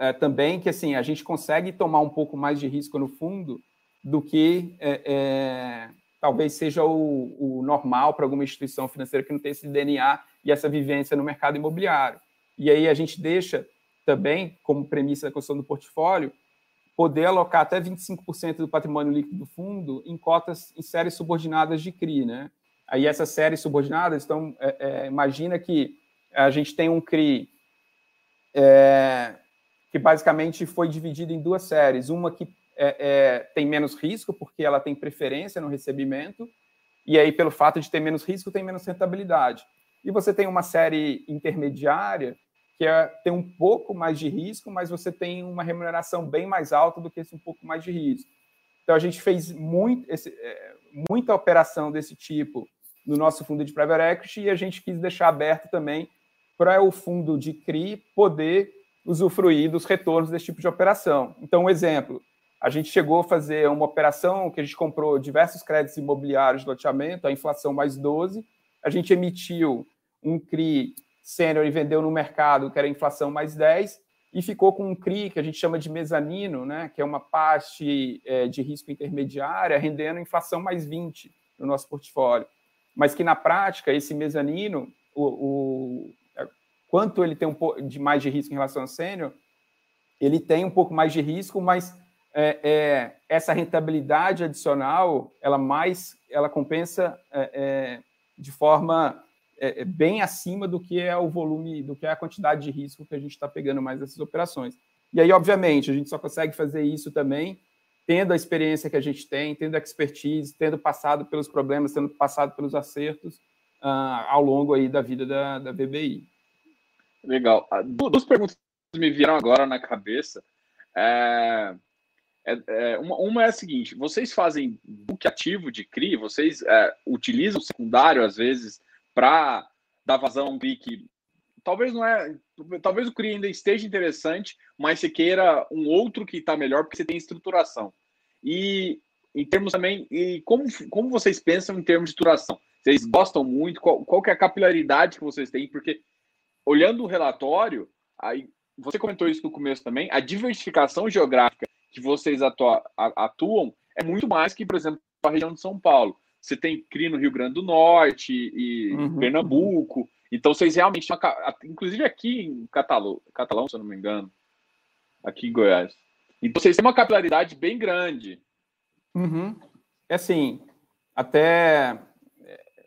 é, também que assim a gente consegue tomar um pouco mais de risco no fundo do que é, é talvez seja o, o normal para alguma instituição financeira que não tem esse DNA e essa vivência no mercado imobiliário. E aí a gente deixa também, como premissa da construção do portfólio, poder alocar até 25% do patrimônio líquido do fundo em cotas em séries subordinadas de CRI, né? Aí essas séries subordinadas, então, é, é, imagina que a gente tem um CRI é, que basicamente foi dividido em duas séries. Uma que é, é, tem menos risco, porque ela tem preferência no recebimento, e aí, pelo fato de ter menos risco, tem menos rentabilidade. E você tem uma série intermediária, que é, tem um pouco mais de risco, mas você tem uma remuneração bem mais alta do que esse um pouco mais de risco. Então, a gente fez muito, esse, é, muita operação desse tipo no nosso fundo de private equity e a gente quis deixar aberto também para o fundo de CRI poder usufruir dos retornos desse tipo de operação. Então, um exemplo, a gente chegou a fazer uma operação que a gente comprou diversos créditos imobiliários de loteamento, a inflação mais 12, a gente emitiu um CRI sênior e vendeu no mercado, que era inflação mais 10, e ficou com um CRI que a gente chama de mezanino, né, que é uma parte é, de risco intermediária, rendendo inflação mais 20 no nosso portfólio. Mas que na prática, esse mezanino, o, o, quanto ele tem um pouco de mais de risco em relação ao sênior, ele tem um pouco mais de risco, mas é, é, essa rentabilidade adicional, ela mais, ela compensa é, é de forma é, bem acima do que é o volume, do que é a quantidade de risco que a gente está pegando mais nessas operações. E aí, obviamente, a gente só consegue fazer isso também tendo a experiência que a gente tem, tendo a expertise, tendo passado pelos problemas, tendo passado pelos acertos uh, ao longo aí da vida da, da BBI. Legal. Ah, duas perguntas me vieram agora na cabeça. É, é, é, uma, uma, é a seguinte: vocês fazem book ativo de CRI? Vocês é, utilizam o secundário, às vezes, para dar vazão a um CRI que talvez não é. Talvez o CRI ainda esteja interessante, mas você queira um outro que está melhor porque você tem estruturação. E em termos também, e como, como vocês pensam em termos de estruturação? Vocês gostam muito? Qual, qual que é a capilaridade que vocês têm? Porque olhando o relatório, aí você comentou isso no começo também, a diversificação geográfica que vocês atua, atuam é muito mais que, por exemplo, a região de São Paulo. Você tem CRI no Rio Grande do Norte e uhum. Pernambuco. Então, vocês realmente. Inclusive aqui em Catalão, Catalão, se eu não me engano. Aqui em Goiás. Então, vocês têm uma capilaridade bem grande. Uhum. É assim, até.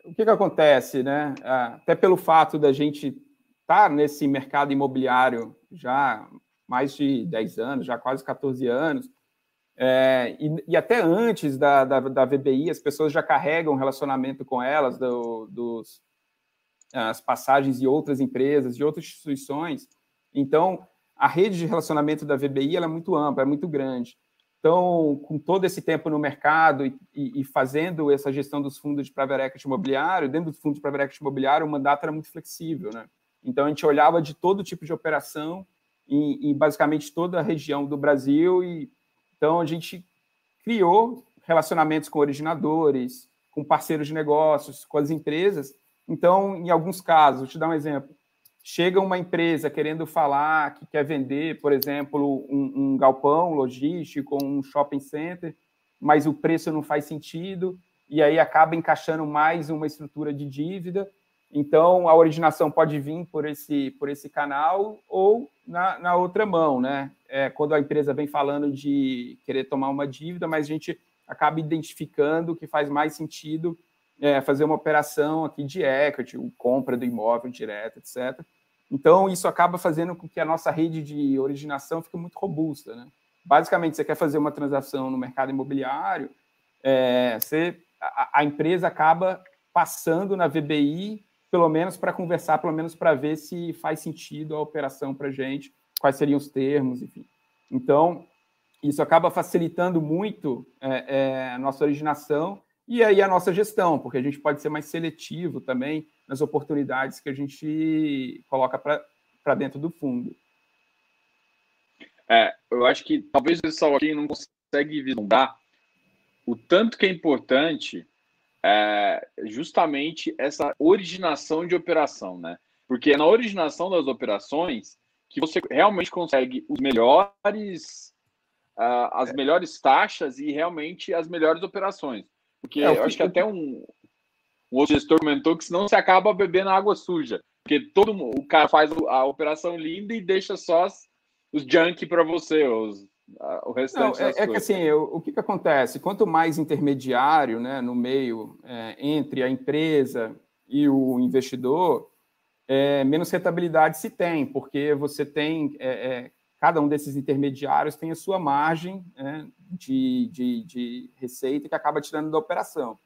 O que, que acontece, né? Até pelo fato da gente está nesse mercado imobiliário já mais de 10 anos, já quase 14 anos, é, e, e, até antes da, da, da, VBI, as pessoas já carregam relacionamento com elas, do, dos, as passagens de outras empresas, de outras instituições. Então, a rede de relacionamento da VBI é muito ampla, é muito grande. Então, com todo esse tempo no mercado e, e, e, fazendo essa gestão dos fundos de private equity imobiliário, dentro dos fundos de private equity imobiliário, o mandato era muito flexível, né? Então, a gente olhava de todo tipo de operação em, em basicamente toda a região do Brasil. E, então, a gente criou relacionamentos com originadores, com parceiros de negócios, com as empresas. Então, em alguns casos, vou te dar um exemplo. Chega uma empresa querendo falar que quer vender, por exemplo, um, um galpão logístico, um shopping center, mas o preço não faz sentido, e aí acaba encaixando mais uma estrutura de dívida então, a originação pode vir por esse, por esse canal ou na, na outra mão, né? É, quando a empresa vem falando de querer tomar uma dívida, mas a gente acaba identificando que faz mais sentido é, fazer uma operação aqui de equity, compra do imóvel direto, etc. Então, isso acaba fazendo com que a nossa rede de originação fique muito robusta, né? Basicamente, você quer fazer uma transação no mercado imobiliário, é, você, a, a empresa acaba passando na VBI pelo menos para conversar, pelo menos para ver se faz sentido a operação para gente, quais seriam os termos, enfim. Então, isso acaba facilitando muito é, é, a nossa originação e aí a nossa gestão, porque a gente pode ser mais seletivo também nas oportunidades que a gente coloca para dentro do fundo. É, eu acho que talvez o pessoal aqui não consegue vislumbrar o tanto que é importante é justamente essa originação de operação, né? Porque é na originação das operações que você realmente consegue os melhores, uh, as melhores taxas e realmente as melhores operações. Porque é, eu acho que até um, um outro gestor comentou que senão você acaba bebendo água suja. Porque todo o cara faz a operação linda e deixa só os junk para você, os, o restante Não, é, é, que assim, o, o que, que, acontece? Quanto mais intermediário né, no meio é, entre a empresa e o investidor, é, menos rentabilidade se tem, porque você tem é, é, cada um desses intermediários tem a sua margem né, de, de, de, receita que acaba tirando da operação.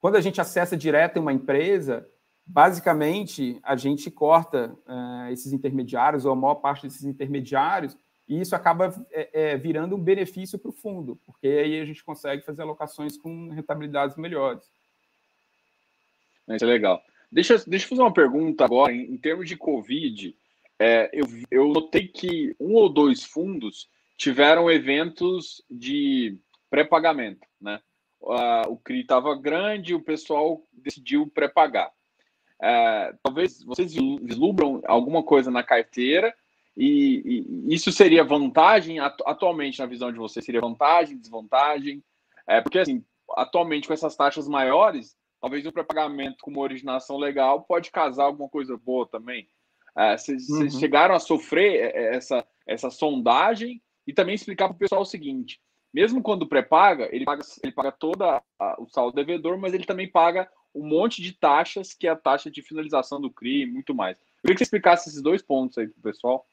Quando a gente acessa direto uma empresa, basicamente a gente corta uh, esses intermediários, ou a maior parte desses intermediários, e isso acaba é, é, virando um benefício para o fundo, porque aí a gente consegue fazer alocações com rentabilidades melhores. Isso é legal. Deixa, deixa eu fazer uma pergunta agora, em, em termos de Covid é, eu, eu notei que um ou dois fundos tiveram eventos de pré-pagamento, né? Uh, o CRI estava grande, o pessoal decidiu pré-pagar. É, talvez vocês vislumbram alguma coisa na carteira e, e, isso seria vantagem atualmente na visão de vocês seria vantagem, desvantagem? É, porque assim, atualmente com essas taxas maiores, talvez um pré-pagamento com uma originação legal pode casar alguma coisa boa também. Vocês uhum. chegaram a sofrer é, é, essa, essa sondagem e também explicar para o pessoal o seguinte: mesmo quando pré-paga, ele paga, ele paga toda a, o saldo devedor, mas ele também paga um monte de taxas, que é a taxa de finalização do CRI e muito mais. Eu queria que você explicasse esses dois pontos aí para o pessoal.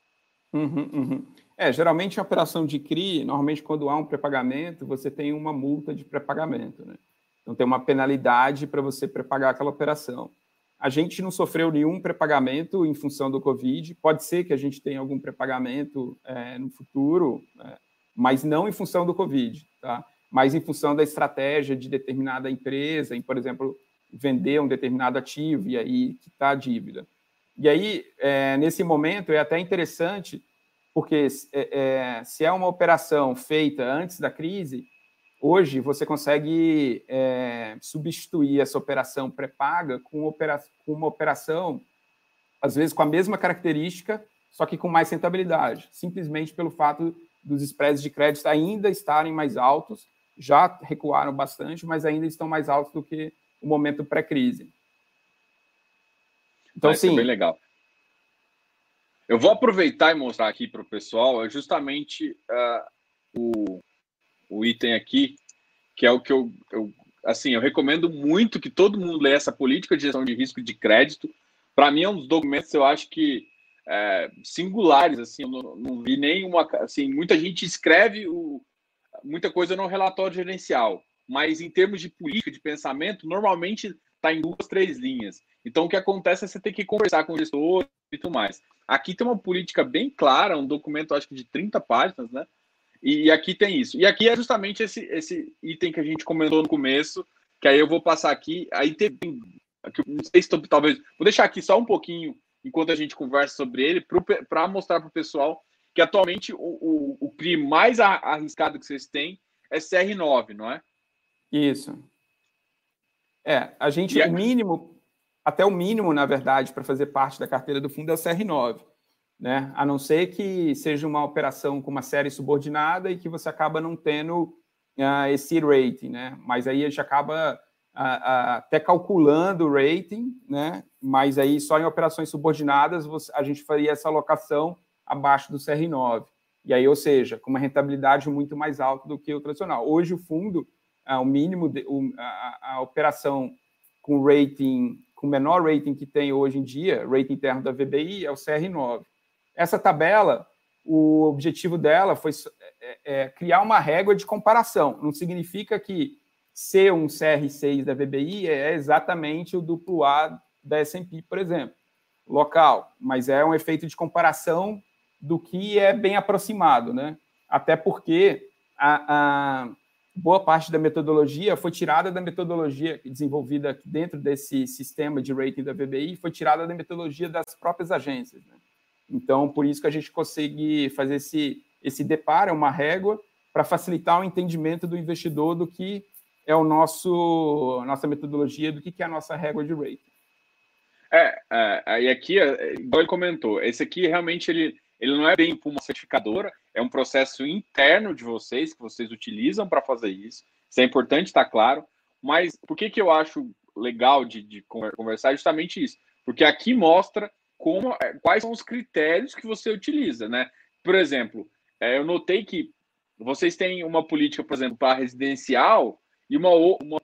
Uhum, uhum. É, geralmente a operação de CRI, normalmente quando há um pré-pagamento, você tem uma multa de pré-pagamento, né? Então tem uma penalidade para você pré-pagar aquela operação. A gente não sofreu nenhum pré-pagamento em função do Covid. Pode ser que a gente tenha algum pré-pagamento é, no futuro, é, mas não em função do Covid, tá? mas em função da estratégia de determinada empresa, em, por exemplo, vender um determinado ativo e aí quitar a dívida. E aí, é, nesse momento, é até interessante, porque é, é, se é uma operação feita antes da crise, Hoje, você consegue é, substituir essa operação pré-paga com, opera com uma operação, às vezes com a mesma característica, só que com mais rentabilidade, simplesmente pelo fato dos spreads de crédito ainda estarem mais altos, já recuaram bastante, mas ainda estão mais altos do que o momento pré-crise. Então, Vai sim. bem legal. Eu vou aproveitar e mostrar aqui para o pessoal justamente uh, o, o item aqui, que é o que eu, eu, assim, eu recomendo muito que todo mundo leia essa política de gestão de risco de crédito. Para mim é um dos documentos eu acho que é, singulares, assim, eu não, não, vi nenhuma, assim, muita gente escreve o, muita coisa no relatório gerencial, mas em termos de política, de pensamento, normalmente está em duas, três linhas. Então, o que acontece é você ter que conversar com o gestor e tudo mais. Aqui tem uma política bem clara, um documento, acho que de 30 páginas, né? E aqui tem isso. E aqui é justamente esse, esse item que a gente comentou no começo, que aí eu vou passar aqui. Aí tem. Aqui, não sei se talvez. Vou deixar aqui só um pouquinho enquanto a gente conversa sobre ele, para mostrar para o pessoal que atualmente o, o, o CRI mais arriscado que vocês têm é CR9, não é? Isso. É, a gente, o mínimo, até o mínimo, na verdade, para fazer parte da carteira do fundo é o CR9 né? A não ser que seja uma operação com uma série subordinada e que você acaba não tendo uh, esse rating, né? Mas aí a gente acaba uh, uh, até calculando o rating, né? Mas aí só em operações subordinadas você, a gente faria essa alocação abaixo do CR9. E aí, ou seja, com uma rentabilidade muito mais alta do que o tradicional. Hoje o fundo, o mínimo, de, a, a operação com rating, com o menor rating que tem hoje em dia, rating interno da VBI, é o CR9. Essa tabela, o objetivo dela foi é, é, criar uma régua de comparação. Não significa que ser um CR6 da VBI é exatamente o duplo A da S&P, por exemplo, local, mas é um efeito de comparação do que é bem aproximado, né? Até porque a, a boa parte da metodologia foi tirada da metodologia desenvolvida dentro desse sistema de rating da VBI, foi tirada da metodologia das próprias agências. Né? Então, por isso que a gente consegue fazer esse, esse deparo, é uma régua, para facilitar o entendimento do investidor do que é o nosso nossa metodologia, do que, que é a nossa régua de rating. É, é, e aqui, é, igual ele comentou, esse aqui realmente ele, ele não é bem uma certificadora, é um processo interno de vocês, que vocês utilizam para fazer isso. Isso é importante estar tá claro. Mas por que, que eu acho legal de, de conversar? É justamente isso Porque aqui mostra como, é, quais são os critérios que você utiliza, né? Por exemplo, é, eu notei que vocês têm uma política, por exemplo, para residencial e uma, uma,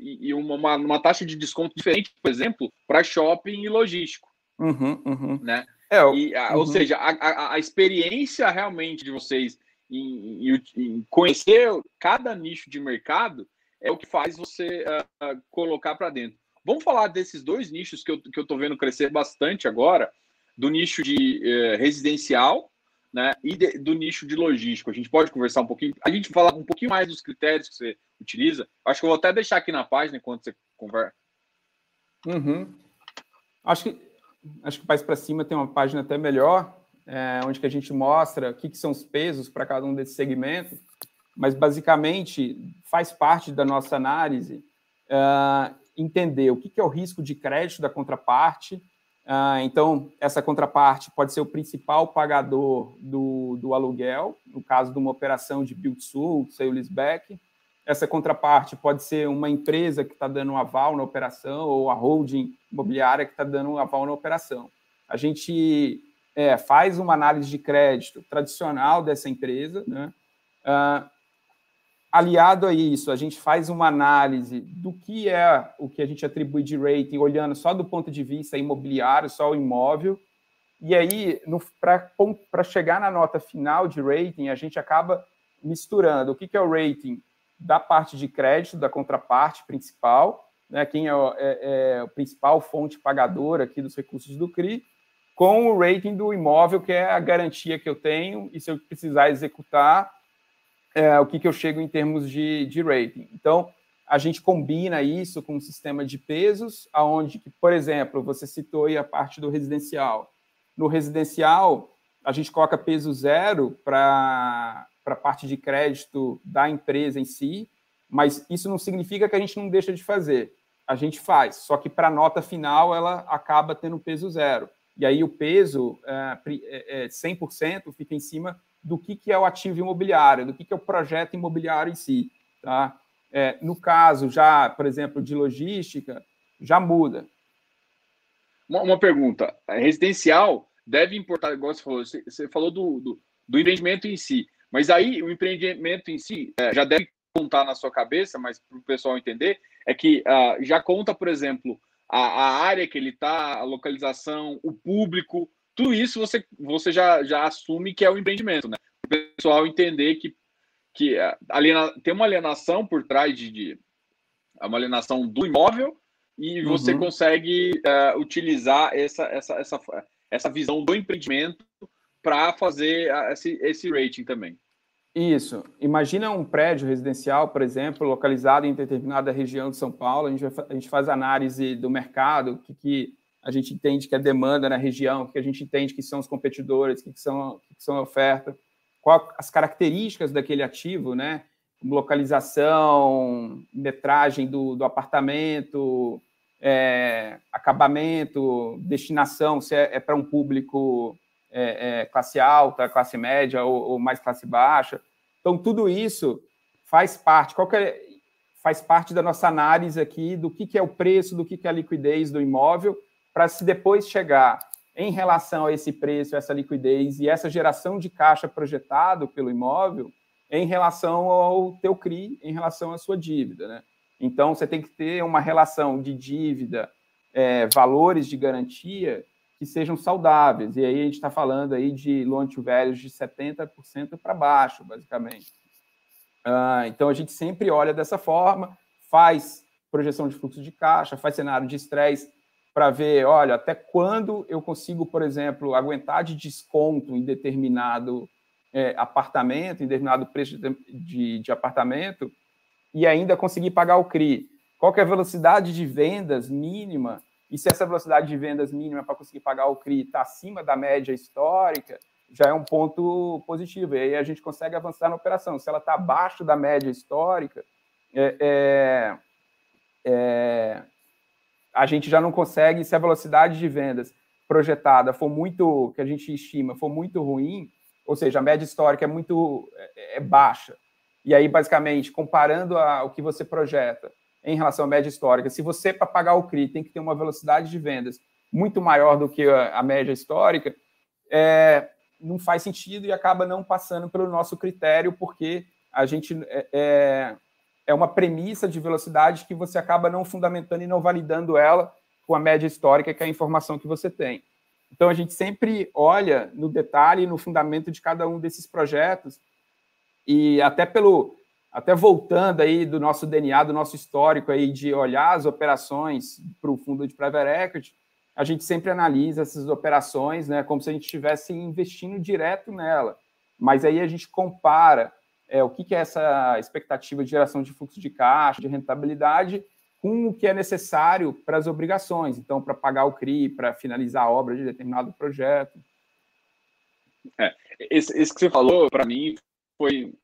e uma, uma, taxa de desconto diferente, por exemplo, para shopping e logístico. Uhum, uhum. Né? É, e, uhum. Ou seja, a, a, a, experiência realmente de vocês em, em, em, conhecer cada nicho de mercado é o que faz você uh, colocar para dentro. Vamos falar desses dois nichos que eu estou vendo crescer bastante agora, do nicho de uh, residencial né, e de, do nicho de logístico. A gente pode conversar um pouquinho, a gente falar um pouquinho mais dos critérios que você utiliza. Acho que eu vou até deixar aqui na página enquanto você conversa. Uhum. Acho que acho que mais para cima tem uma página até melhor, é, onde que a gente mostra o que, que são os pesos para cada um desses segmentos, mas basicamente faz parte da nossa análise uh, entender o que, que é o risco de crédito da contraparte. Uh, então, essa contraparte pode ser o principal pagador do, do aluguel, no caso de uma operação de build-to, sale leaseback. Essa contraparte pode ser uma empresa que está dando um aval na operação ou a holding imobiliária que está dando um aval na operação. A gente é, faz uma análise de crédito tradicional dessa empresa, né? Uh, aliado a isso, a gente faz uma análise do que é o que a gente atribui de rating, olhando só do ponto de vista imobiliário, só o imóvel. E aí, para chegar na nota final de rating, a gente acaba misturando o que, que é o rating da parte de crédito, da contraparte principal, né, quem é, é, é a principal fonte pagadora aqui dos recursos do CRI, com o rating do imóvel, que é a garantia que eu tenho, e se eu precisar executar, é, o que, que eu chego em termos de, de rating. Então, a gente combina isso com um sistema de pesos, aonde, por exemplo, você citou aí a parte do residencial. No residencial, a gente coloca peso zero para para a parte de crédito da empresa em si, mas isso não significa que a gente não deixa de fazer. A gente faz, só que para a nota final ela acaba tendo peso zero. E aí o peso é, é, 100% é, fica em cima do que, que é o ativo imobiliário, do que, que é o projeto imobiliário em si. Tá? É, no caso, já, por exemplo, de logística, já muda. Uma, uma pergunta: residencial deve importar, igual você falou, você, você falou do, do, do investimento em si. Mas aí o empreendimento em si é, já deve contar na sua cabeça, mas para o pessoal entender, é que uh, já conta, por exemplo, a, a área que ele está, a localização, o público, tudo isso você, você já, já assume que é o empreendimento, né? Para o pessoal entender que, que uh, aliena, tem uma alienação por trás de, de uma alienação do imóvel e você uhum. consegue uh, utilizar essa, essa, essa, essa visão do empreendimento para fazer esse, esse rating também. Isso. Imagina um prédio residencial, por exemplo, localizado em determinada região de São Paulo. A gente, vai, a gente faz análise do mercado, o que, que a gente entende que é demanda na região, o que a gente entende que são os competidores, o que, que são, que são a oferta, qual as características daquele ativo, né? Localização, metragem do, do apartamento, é, acabamento, destinação, se é, é para um público é, é, classe alta, classe média ou, ou, mais classe baixa. Então, tudo isso faz parte, qualquer, faz parte da nossa análise aqui do que, que é o preço, do que, que é a liquidez do imóvel, para se depois chegar em relação a esse preço, essa liquidez e essa geração de caixa projetado pelo imóvel em relação ao teu CRI, em relação à sua dívida, né? Então, você tem que ter uma relação de dívida, é, valores de garantia que sejam saudáveis. E aí a gente está falando aí de loan to values de 70% para baixo, basicamente. Uh, então a gente sempre olha dessa forma, faz projeção de fluxo de caixa, faz cenário de estresse para ver, olha, até quando eu consigo, por exemplo, aguentar de desconto em determinado é, apartamento, em determinado preço de, de, de apartamento, e ainda conseguir pagar o CRI. Qual é a velocidade de vendas mínima e se essa velocidade de vendas mínima para conseguir pagar o CRI está acima da média histórica, já é um ponto positivo. E aí a gente consegue avançar na operação. Se ela está abaixo da média histórica, é, é, é, a gente já não consegue, se a velocidade de vendas projetada for muito, que a gente estima, for muito ruim, ou seja, a média histórica é muito é, é baixa. E aí, basicamente, comparando a, o que você projeta em relação à média histórica. Se você, para pagar o CRI, tem que ter uma velocidade de vendas muito maior do que a, a média histórica, é, não faz sentido e acaba não passando pelo nosso critério, porque a gente é, é, é uma premissa de velocidade que você acaba não fundamentando e não validando ela com a média histórica, que é a informação que você tem. Então, a gente sempre olha no detalhe, no fundamento de cada um desses projetos, e até pelo, até voltando aí do nosso DNA, do nosso histórico aí de olhar as operações para o fundo de private equity, a gente sempre analisa essas operações, né, como se a gente estivesse investindo direto nela. Mas aí a gente compara é, o que, que é essa expectativa de geração de fluxo de caixa, de rentabilidade, com o que é necessário para as obrigações. Então, para pagar o CRI, para finalizar a obra de determinado projeto. É, esse, esse que você falou, para mim, foi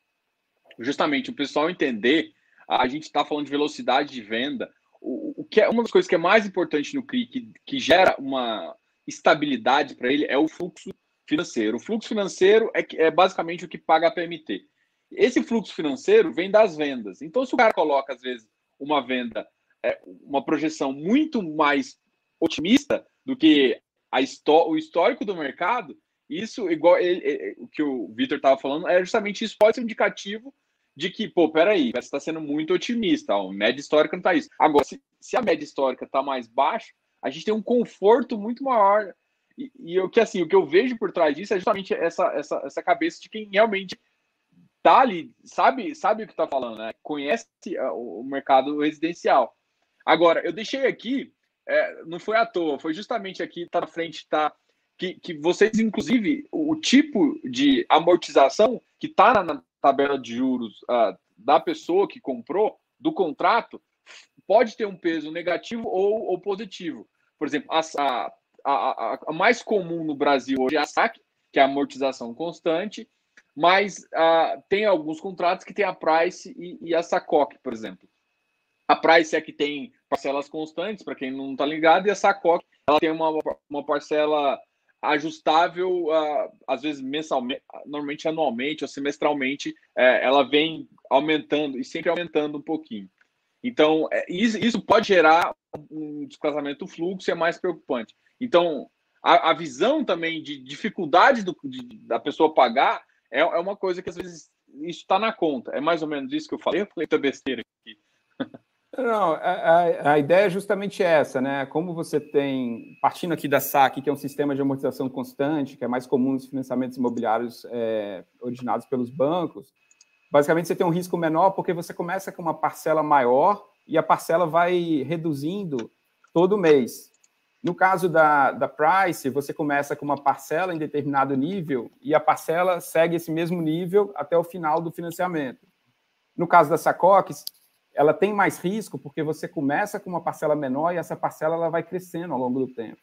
justamente o pessoal entender. A gente está falando de velocidade de venda, o, o que é uma das coisas que é mais importante no CRI, que, que gera uma estabilidade para ele, é o fluxo financeiro. O fluxo financeiro é, é basicamente o que paga a PMT. Esse fluxo financeiro vem das vendas. Então, se o cara coloca, às vezes, uma venda, é, uma projeção muito mais otimista do que a o histórico do mercado, isso, igual ele, ele, o que o Vitor estava falando, é justamente isso pode ser um indicativo de que, pô, peraí, você está sendo muito otimista, ó, média histórica não está isso. Agora, se, se, a média histórica está mais baixa, a gente tem um conforto muito maior. E, e o que assim, o que eu vejo por trás disso é justamente essa, essa, essa cabeça de quem realmente tá ali, sabe, sabe o que está falando, né? Conhece o mercado residencial. Agora, eu deixei aqui, é, não foi à toa, foi justamente aqui, tá na frente, tá que, que vocês, inclusive, o, o tipo de amortização que está na, tabela de juros uh, da pessoa que comprou, do contrato, pode ter um peso negativo ou, ou positivo. Por exemplo, a, a, a, a, mais comum no Brasil hoje é a SAC, que é a amortização constante, mas uh, tem alguns contratos que tem a Price e, e a SACOC, por exemplo. A Price é que tem parcelas constantes, para quem não está ligado, e a SACOC ela tem uma, uma parcela ajustável, uh, às vezes mensalmente, normalmente anualmente ou semestralmente, é, ela vem aumentando e sempre aumentando um pouquinho. Então, é, isso, pode gerar um desplazamento do fluxo e é mais preocupante. Então, a, a visão também de dificuldade do, de, da pessoa pagar é, é, uma coisa que às vezes isso está na conta. É mais ou menos isso que eu falei. Eu falei besteira aqui. Não, a, a, ideia é justamente essa, né? Como você tem, partindo aqui da SAC, que é um sistema de amortização constante, que é mais comum nos financiamentos imobiliários é, originados pelos bancos, basicamente você tem um risco menor porque você começa com uma parcela maior e a parcela vai reduzindo todo mês. No caso da, da Price, você começa com uma parcela em determinado nível e a parcela segue esse mesmo nível até o final do financiamento. No caso da Sacox, ela tem mais risco porque você começa com uma parcela menor e essa parcela ela vai crescendo ao longo do tempo.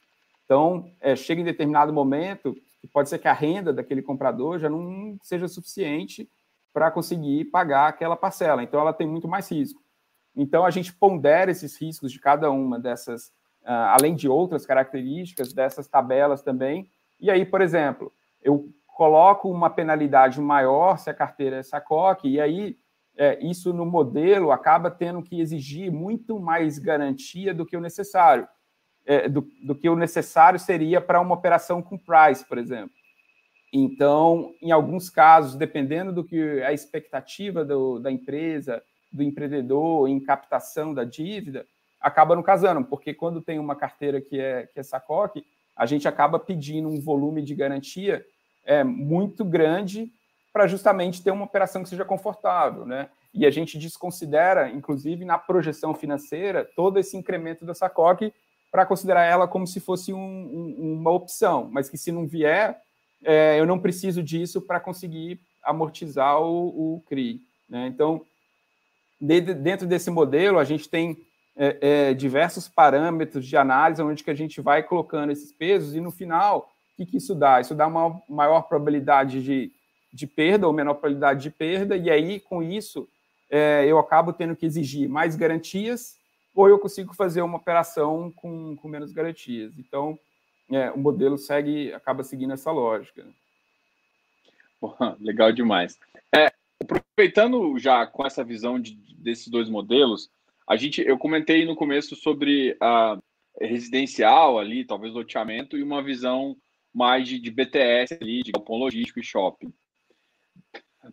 Então, é, chega em determinado momento, pode ser que a renda daquele comprador já não seja suficiente para conseguir pagar aquela parcela. Então, ela tem muito mais risco. Então, a gente pondera esses riscos de cada uma dessas, uh, além de outras características dessas tabelas também. E aí, por exemplo, eu coloco uma penalidade maior se a carteira é SACOC, e aí é, isso no modelo acaba tendo que exigir muito mais garantia do que o necessário, é, do, do, que o necessário seria para uma operação com price, por exemplo. Então, em alguns casos, dependendo do que a expectativa do, da empresa, do empreendedor em captação da dívida, acaba não casando, porque quando tem uma carteira que é, que é SACOC, a gente acaba pedindo um volume de garantia é, muito grande para justamente ter uma operação que seja confortável, né? E a gente desconsidera, inclusive na projeção financeira, todo esse incremento da SACOC para considerar ela como se fosse um, um, uma opção, mas que se não vier, é, eu não preciso disso para conseguir amortizar o, o CRI. Né? Então, de, dentro desse modelo, a gente tem é, é, diversos parâmetros de análise onde que a gente vai colocando esses pesos e no final, o que, que isso dá? Isso dá uma maior probabilidade de de perda ou menor probabilidade de perda, e aí, com isso, é, eu acabo tendo que exigir mais garantias, ou eu consigo fazer uma operação com, com menos garantias. Então, é, o modelo segue, acaba seguindo essa lógica. legal demais. É, aproveitando já com essa visão de, desses dois modelos, a gente, eu comentei no começo sobre a, residencial ali, talvez loteamento, e uma visão mais de, de BTS ali, de galpão logístico e shopping.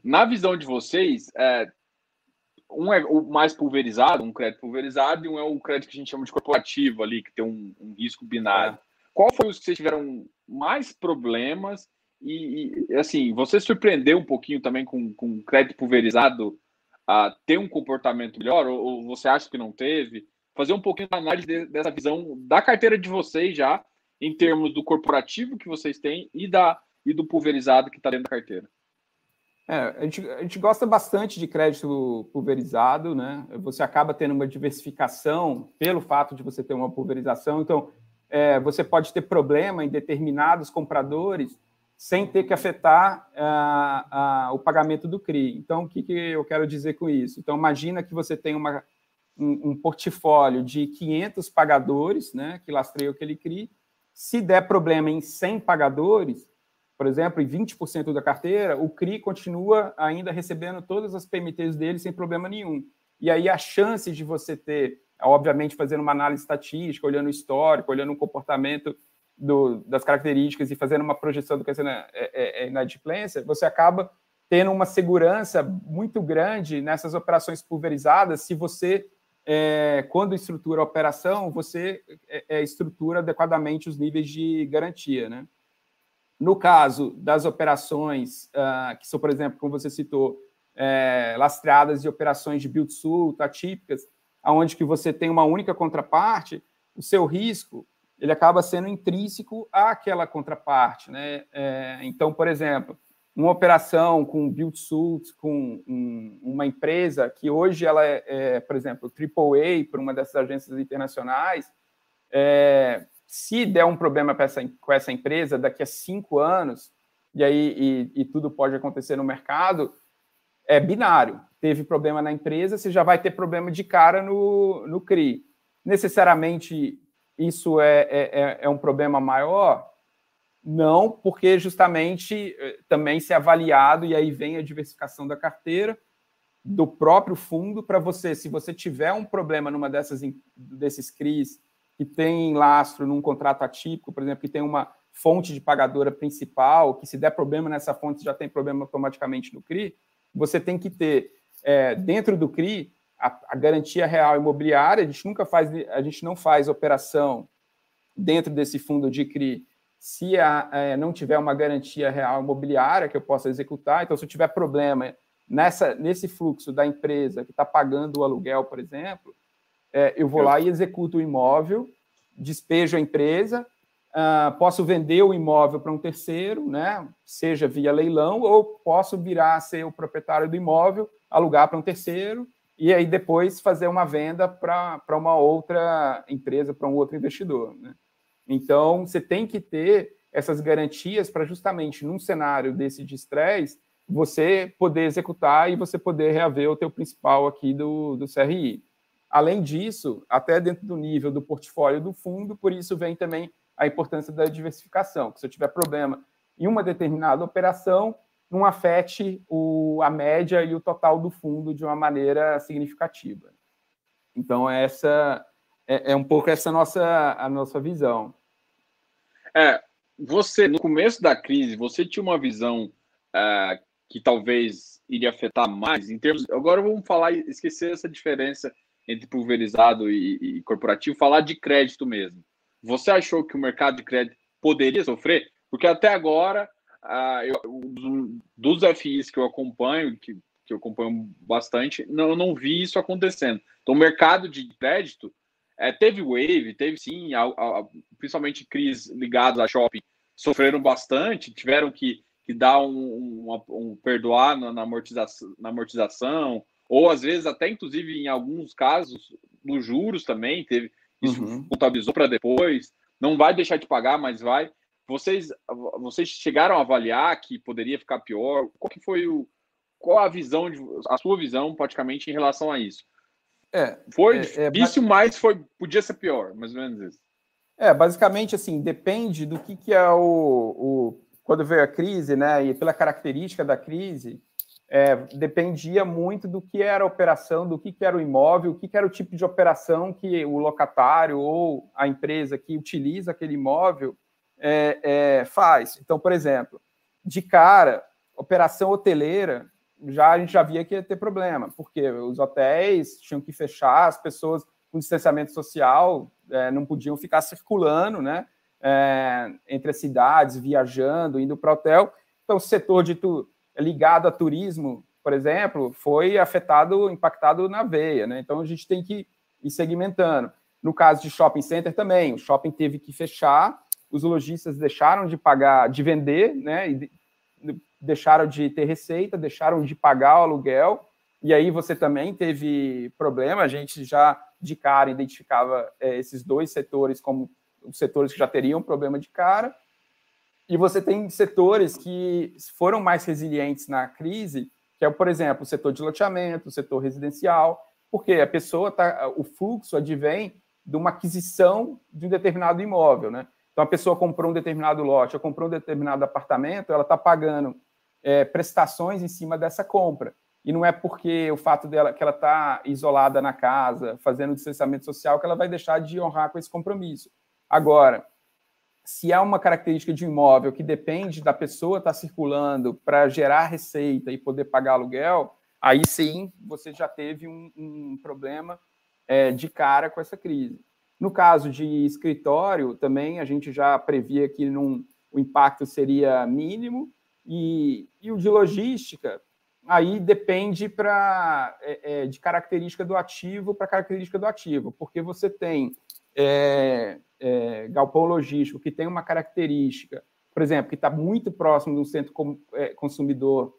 Na visão de vocês, é, um é o mais pulverizado, um crédito pulverizado, e um é o crédito que a gente chama de corporativo ali, que tem um, um risco binário. É. Qual foi os que vocês tiveram mais problemas? E, e, assim, você surpreendeu um pouquinho também com, com crédito pulverizado a ter um comportamento melhor, ou, ou você acha que não teve? Fazer um pouquinho da análise de, dessa visão da carteira de vocês já, em termos do corporativo que vocês têm e, da, e do pulverizado que está dentro da carteira. É, a, gente, a gente gosta bastante de crédito pulverizado, né? Você acaba tendo uma diversificação pelo fato de você ter uma pulverização. Então, é, você pode ter problema em determinados compradores sem ter que afetar uh, o pagamento do CRI. Então, o que, que, eu quero dizer com isso? Então, imagina que você tem uma, um, um, portfólio de 500 pagadores, né, que lastreiam aquele CRI. Se der problema em 100 pagadores, por exemplo, em 20% da carteira, o CRI continua ainda recebendo todas as PMTs dele sem problema nenhum. E aí a chance de você ter, obviamente, fazendo uma análise estatística, olhando o histórico, olhando o comportamento do, das características e fazendo uma projeção do que é, é, é inadimplência, você acaba tendo uma segurança muito grande nessas operações pulverizadas se você, é, quando estrutura a operação, você é, é, estrutura adequadamente os níveis de garantia. Né? No caso das operações, uh, que são, por exemplo, como você citou, é, lastreadas de operações de build-suit atípicas, onde que você tem uma única contraparte, o seu risco ele acaba sendo intrínseco àquela contraparte. Né? É, então, por exemplo, uma operação com build suit com um, uma empresa que hoje ela é, é, por exemplo, AAA para uma dessas agências internacionais, é, se der um problema essa, com essa empresa daqui a cinco anos, e aí e, e tudo pode acontecer no mercado, é binário. Teve problema na empresa, você já vai ter problema de cara no, no CRI. Necessariamente isso é, é, é, é um problema maior? Não, porque justamente eh, também se é avaliado, e aí vem a diversificação da carteira, do próprio fundo, para você, se você tiver um problema numa dessas desses CRIs que tem lastro num contrato atípico, por exemplo, que tem uma fonte de pagadora principal, que se der problema nessa fonte já tem problema automaticamente no CRI, você tem que ter é, dentro do CRI a, a, garantia real imobiliária, a gente nunca faz, a gente não faz operação dentro desse fundo de CRI se a, é, não tiver uma garantia real imobiliária que eu possa executar. Então, se eu tiver problema nessa, nesse fluxo da empresa que está pagando o aluguel, por exemplo, é, eu vou lá e executo o imóvel, despejo a empresa, uh, posso vender o imóvel para um terceiro, né, seja via leilão, ou posso virar a ser o proprietário do imóvel, alugar para um terceiro, e aí depois fazer uma venda para uma outra empresa, para um outro investidor. Né? Então, você tem que ter essas garantias para justamente num cenário desse de estresse, você poder executar e você poder reaver o teu principal aqui do, do CRI. Além disso, até dentro do nível do portfólio do fundo, por isso vem também a importância da diversificação. Que se eu tiver problema em uma determinada operação, não afete o, a média e o total do fundo de uma maneira significativa. Então, essa é, é um pouco essa nossa, a nossa visão. É, você, no começo da crise, você tinha uma visão é, que talvez iria afetar mais em termos. Agora vamos falar, esquecer essa diferença entre pulverizado e, e corporativo, falar de crédito mesmo. Você achou que o mercado de crédito poderia sofrer? Porque até agora ah, eu, dos FIs que eu acompanho, que, que eu acompanho bastante, não, eu não vi isso acontecendo. Então, o mercado de crédito é, teve wave, teve sim, a, a, principalmente crises ligadas a shopping, sofreram bastante, tiveram que, que dar um, um, um perdoar na, na, amortização, na amortização, ou às vezes até, inclusive, em alguns casos, nos juros também, teve isso uhum. contabilizou para depois, não vai deixar de pagar, mas vai. Vocês, vocês chegaram a avaliar que poderia ficar pior? Qual que foi o, qual a visão de, a sua visão praticamente em relação a isso? É, foi é, é difícil, é, mas foi podia ser pior, mais ou menos isso. É, basicamente assim, depende do que, que é o, o quando veio a crise, né? E pela característica da crise, é, dependia muito do que era a operação, do que, que era o imóvel, o que, que era o tipo de operação que o locatário ou a empresa que utiliza aquele imóvel é, é, faz. Então, por exemplo, de cara, operação hoteleira, já a gente já via que ia ter problema, porque os hotéis tinham que fechar, as pessoas com distanciamento social é, não podiam ficar circulando, né? É, entre as cidades, viajando, indo para hotel. Então, setor de tu, ligado a turismo, por exemplo, foi afetado, impactado na veia, né? Então, a gente tem que ir segmentando. No caso de shopping center também, o shopping teve que fechar, os lojistas deixaram de pagar, de vender, né? E deixaram de ter receita, deixaram de pagar o aluguel, e aí você também teve problema, a gente já de cara identificava é, esses dois setores como os setores que já teriam problema de cara, e você tem setores que foram mais resilientes na crise, que é, por exemplo, o setor de loteamento, o setor residencial, porque a pessoa tá, o fluxo advém de uma aquisição de um determinado imóvel, né? Então a pessoa comprou um determinado lote, ou comprou um determinado apartamento, ela está pagando é, prestações em cima dessa compra. E não é porque o fato dela que ela está isolada na casa, fazendo distanciamento social, que ela vai deixar de honrar com esse compromisso. Agora, se há uma característica de imóvel que depende da pessoa estar tá circulando para gerar receita e poder pagar aluguel, aí sim você já teve um, um problema é, de cara com essa crise. No caso de escritório, também a gente já previa que num, o impacto seria mínimo, e, e o de logística, aí depende pra, é, é, de característica do ativo para característica do ativo, porque você tem é, é, galpão logístico que tem uma característica, por exemplo, que está muito próximo de um centro com, é, consumidor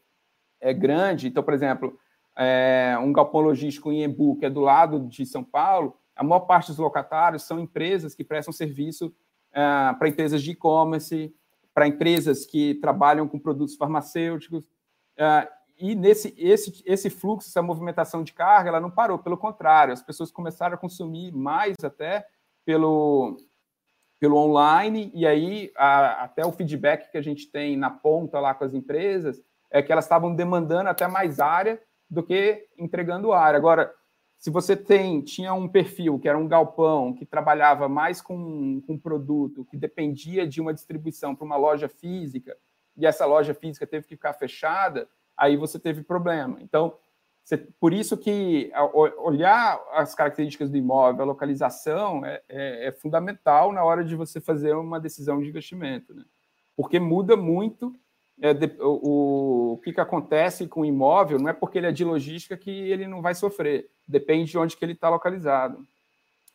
é, grande, então, por exemplo, é, um galpão logístico em Embu, que é do lado de São Paulo, a maior parte dos locatários são empresas que prestam serviço para empresas de e-commerce, para empresas que trabalham com produtos farmacêuticos. Uh, e nesse esse, esse fluxo, essa movimentação de carga, ela não parou, pelo contrário, as pessoas começaram a consumir mais até pelo, pelo online, e aí a, até o feedback que a gente tem na ponta lá com as empresas é que elas estavam demandando até mais área do que entregando área. Agora, se você tem tinha um perfil que era um galpão que trabalhava mais com, com produto que dependia de uma distribuição para uma loja física e essa loja física teve que ficar fechada, aí você teve problema. Então, por isso que olhar as características do imóvel, a localização é, é, é, fundamental na hora de você fazer uma decisão de investimento, né? porque muda muito é, de, o, o que, que acontece com o imóvel, não é porque ele é de logística que ele não vai sofrer depende de onde que ele está localizado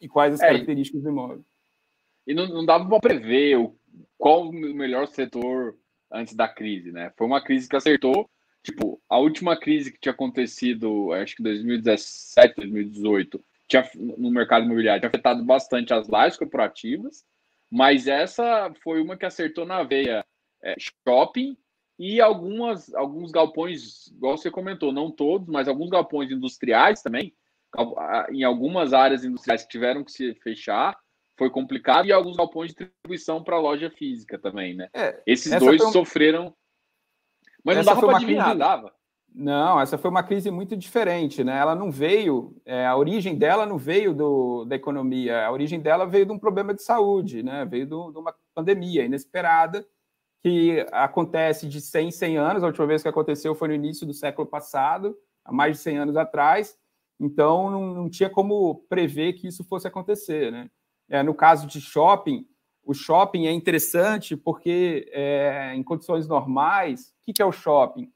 e quais as é, características do imóvel. E não, não dava para prever o, qual o melhor setor antes da crise, né? Foi uma crise que acertou. Tipo, a última crise que tinha acontecido, acho que 2017, 2018, tinha, no mercado imobiliário, tinha afetado bastante as lajes corporativas, mas essa foi uma que acertou na veia é, shopping e algumas, alguns galpões, igual você comentou, não todos, mas alguns galpões industriais também, em algumas áreas industriais que tiveram que se fechar, foi complicado, e alguns galpões de distribuição para loja física também, né? É, Esses dois um... sofreram. Mas essa não dava para adivinhar, crise... dava. Não, essa foi uma crise muito diferente, né? Ela não veio, é, a origem dela não veio do, da economia, a origem dela veio de um problema de saúde, né? Veio do, de uma pandemia inesperada que acontece de 100 em 100 anos. A última vez que aconteceu foi no início do século passado, há mais de 100 anos atrás. Então, não, não tinha como prever que isso fosse acontecer. Né? É, no caso de shopping, o shopping é interessante porque, é, em condições normais, o que, que é o shopping?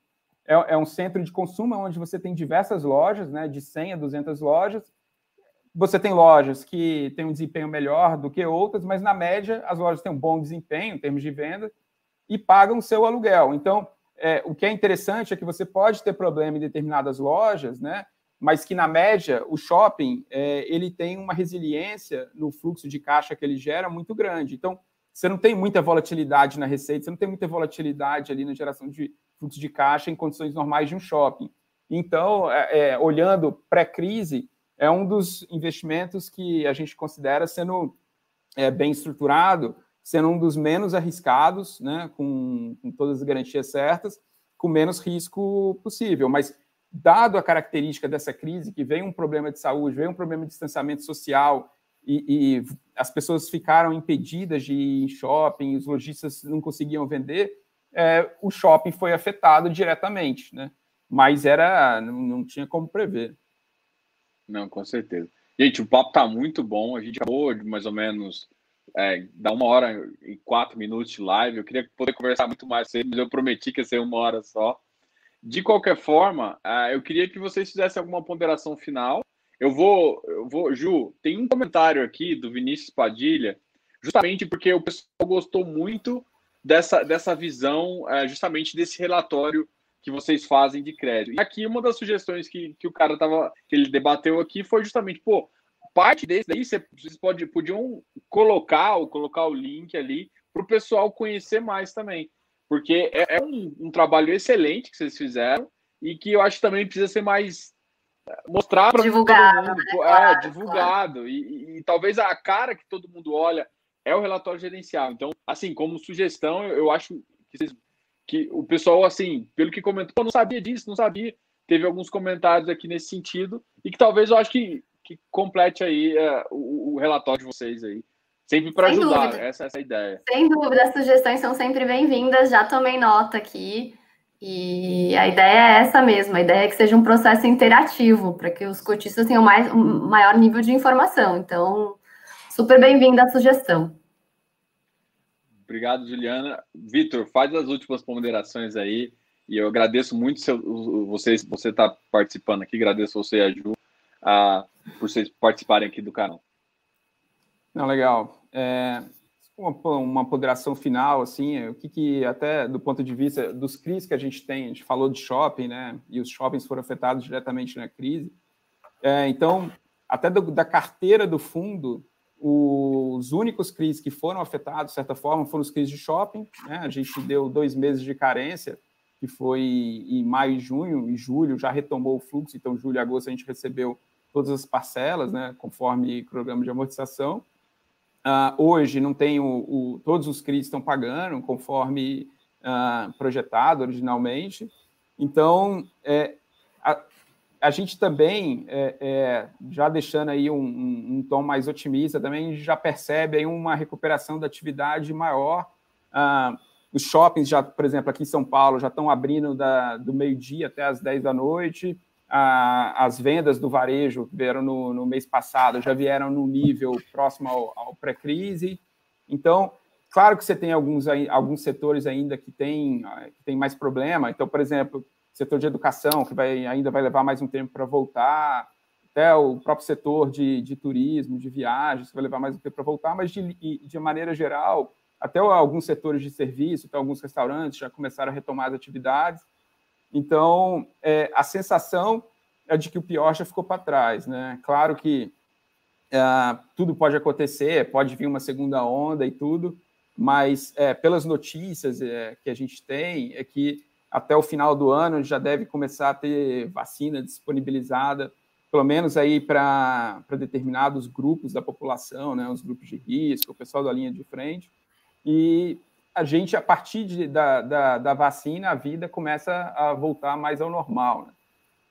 É, é, um centro de consumo onde você tem diversas lojas, né, de 100 a 200 lojas. Você tem lojas que têm um desempenho melhor do que outras, mas, na média, as lojas têm um bom desempenho em termos de venda e pagam o seu aluguel. Então, é, o que é interessante é que você pode ter problema em determinadas lojas, né? Mas que na média o shopping é, ele tem uma resiliência no fluxo de caixa que ele gera muito grande. Então você não tem muita volatilidade na receita, você não tem muita volatilidade ali na geração de fluxo de caixa em condições normais de um shopping. Então, é, é, olhando pré-crise, é um dos investimentos que a gente considera sendo é, bem estruturado, sendo um dos menos arriscados, né, com, com todas as garantias certas, com menos risco possível. Mas, dado a característica dessa crise, que vem um problema de saúde, vem um problema de distanciamento social, e, e as pessoas ficaram impedidas de ir em shopping, os lojistas não conseguiam vender, é, o shopping foi afetado diretamente, né? Mas era, não, não tinha como prever. Não, com certeza. Gente, o papo tá muito bom. A gente acabou de mais ou menos é, dar uma hora e quatro minutos de live. Eu queria poder conversar muito mais mas eu prometi que ia ser uma hora só. De qualquer forma, uh, eu queria que vocês fizessem alguma ponderação final. Eu vou, eu vou, Ju, tem um comentário aqui do Vinícius Padilha, justamente porque o pessoal gostou muito dessa, dessa visão, uh, justamente desse relatório que vocês fazem de crédito. E aqui uma das sugestões que, que o cara tava, que ele debateu aqui foi justamente, pô, parte desse daí vocês pode, podiam colocar ou colocar o link ali para o pessoal conhecer mais também. Porque é, é um, um, trabalho excelente que vocês fizeram e que eu acho que também precisa ser mais é, para divulgado, todo mundo. Né? É, claro, divulgado. Claro. E, e, e, talvez a cara que todo mundo olha é o relatório gerencial. Então, assim, como sugestão, eu, eu acho que, vocês, que o pessoal, assim, pelo que comentou, não sabia disso, não sabia. Teve alguns comentários aqui nesse sentido, e que talvez eu acho que que complete aí uh, o, o, relatório de vocês aí. Sempre para ajudar, essa, essa é a ideia. Sem dúvida, as sugestões são sempre bem-vindas, já tomei nota aqui. E a ideia é essa mesmo, a ideia é que seja um processo interativo, para que os cotistas tenham mais, um maior nível de informação. Então, super bem-vinda a sugestão. Obrigado, Juliana. Vitor, faz as últimas ponderações aí. E eu agradeço muito seu, vocês, você estar tá participando aqui, agradeço você e a Ju por vocês participarem aqui do canal. Não, legal. É, uma, uma ponderação final, assim, o que, que, até do ponto de vista dos CRIs que a gente tem, a gente falou de shopping, né, e os shoppings foram afetados diretamente na crise. É, então, até do, da carteira do fundo, os únicos CRIs que foram afetados, de certa forma, foram os CRIs de shopping, né, a gente deu dois meses de carência, que foi em maio e junho, em julho já retomou o fluxo, então julho e agosto a gente recebeu todas as parcelas, né, conforme programa de amortização. Uh, hoje não tem o, o, todos os CRIs estão pagando conforme uh, projetado originalmente. Então, é, a, a, gente também, é, é, já deixando aí um, um, um, tom mais otimista, também já percebe aí uma recuperação da atividade maior. Uh, os shoppings, já, por exemplo, aqui em São Paulo, já estão abrindo da, do meio-dia até as 10 da noite as vendas do varejo vieram no, no, mês passado já vieram no nível próximo ao, ao pré-crise. Então, claro que você tem alguns, alguns setores ainda que tem, que tem mais problema. Então, por exemplo, setor de educação, que vai, ainda vai levar mais um tempo para voltar, até o próprio setor de, de turismo, de viagens, que vai levar mais um tempo para voltar, mas de, de maneira geral, até alguns setores de serviço, até alguns restaurantes já começaram a retomar as atividades. Então, é, a sensação é de que o pior já ficou para trás. Né? Claro que é, tudo pode acontecer, pode vir uma segunda onda e tudo, mas é, pelas notícias é, que a gente tem, é que até o final do ano já deve começar a ter vacina disponibilizada, pelo menos aí para determinados grupos da população, né, os grupos de risco, o pessoal da linha de frente, e a gente, a partir de, da, da, da, vacina, a vida começa a voltar mais ao normal. Né?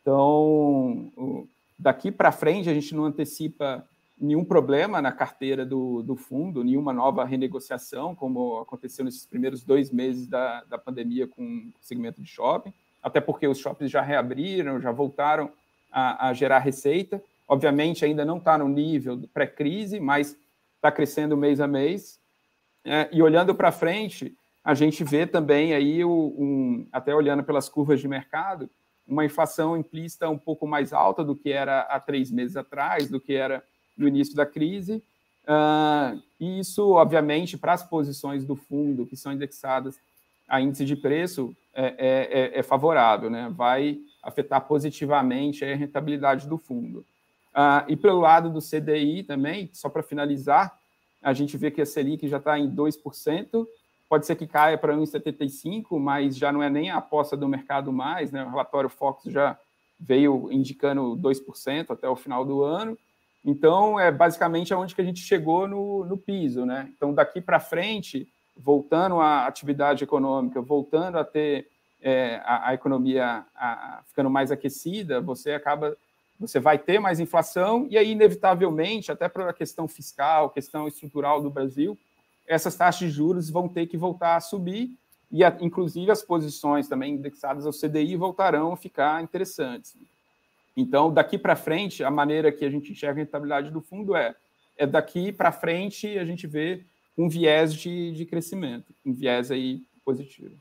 Então, daqui para frente, a gente não antecipa nenhum problema na carteira do, do fundo, nenhuma nova renegociação, como aconteceu nesses primeiros dois meses da, da pandemia com o segmento de shopping, até porque os shoppings já reabriram, já voltaram a, a gerar receita. Obviamente, ainda não está no nível pré-crise, mas está crescendo mês a mês. É, e olhando para frente, a gente vê também aí, o, um, até olhando pelas curvas de mercado, uma inflação implícita um pouco mais alta do que era há três meses atrás, do que era no início da crise. Uh, e isso, obviamente, para as posições do fundo que são indexadas a índice de preço, é, é, é, é favorável, né? vai afetar positivamente a rentabilidade do fundo. Uh, e pelo lado do CDI também, só para finalizar, a gente vê que a Selic já está em 2%, pode ser que caia para 1,75%, mas já não é nem a aposta do mercado mais, né? o relatório Fox já veio indicando 2% até o final do ano, então é basicamente aonde que a gente chegou no, no piso. Né? Então daqui para frente, voltando à atividade econômica, voltando a ter é, a, a, economia a, ficando mais aquecida, você acaba, você vai ter mais inflação e aí inevitavelmente, até para a questão fiscal, questão estrutural do Brasil, essas taxas de juros vão ter que voltar a subir e, a, inclusive, as posições também indexadas ao CDI voltarão a ficar interessantes. Então, daqui para frente, a maneira que a gente enxerga a rentabilidade do fundo é, é daqui para frente a gente vê um viés de, de crescimento, um viés aí positivo.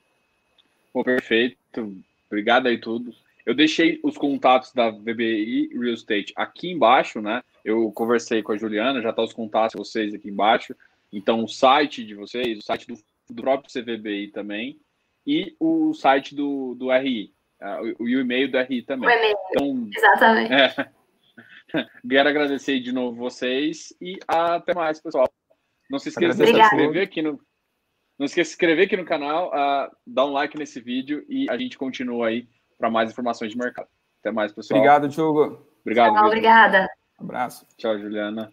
Bom, perfeito. Obrigado aí tudo. Eu deixei os contatos da VBI Real Estate aqui embaixo, né? Eu conversei com a Juliana, já tá os contatos de vocês aqui embaixo. Então, o site de vocês, o site do, do próprio CVBI também, e o site do, do RI, uh, o, o e-mail do RI também. O e-mail, então, exatamente. É, quero agradecer de novo vocês e até mais, pessoal. Não se esqueça de se inscrever aqui no. Não esqueça de se inscrever aqui no canal, uh, dar um like nesse vídeo e a gente continua aí para mais informações de mercado. Até mais, pessoal. Obrigado, Diogo. Obrigado. Tchau, obrigada. Um abraço. Tchau, Juliana.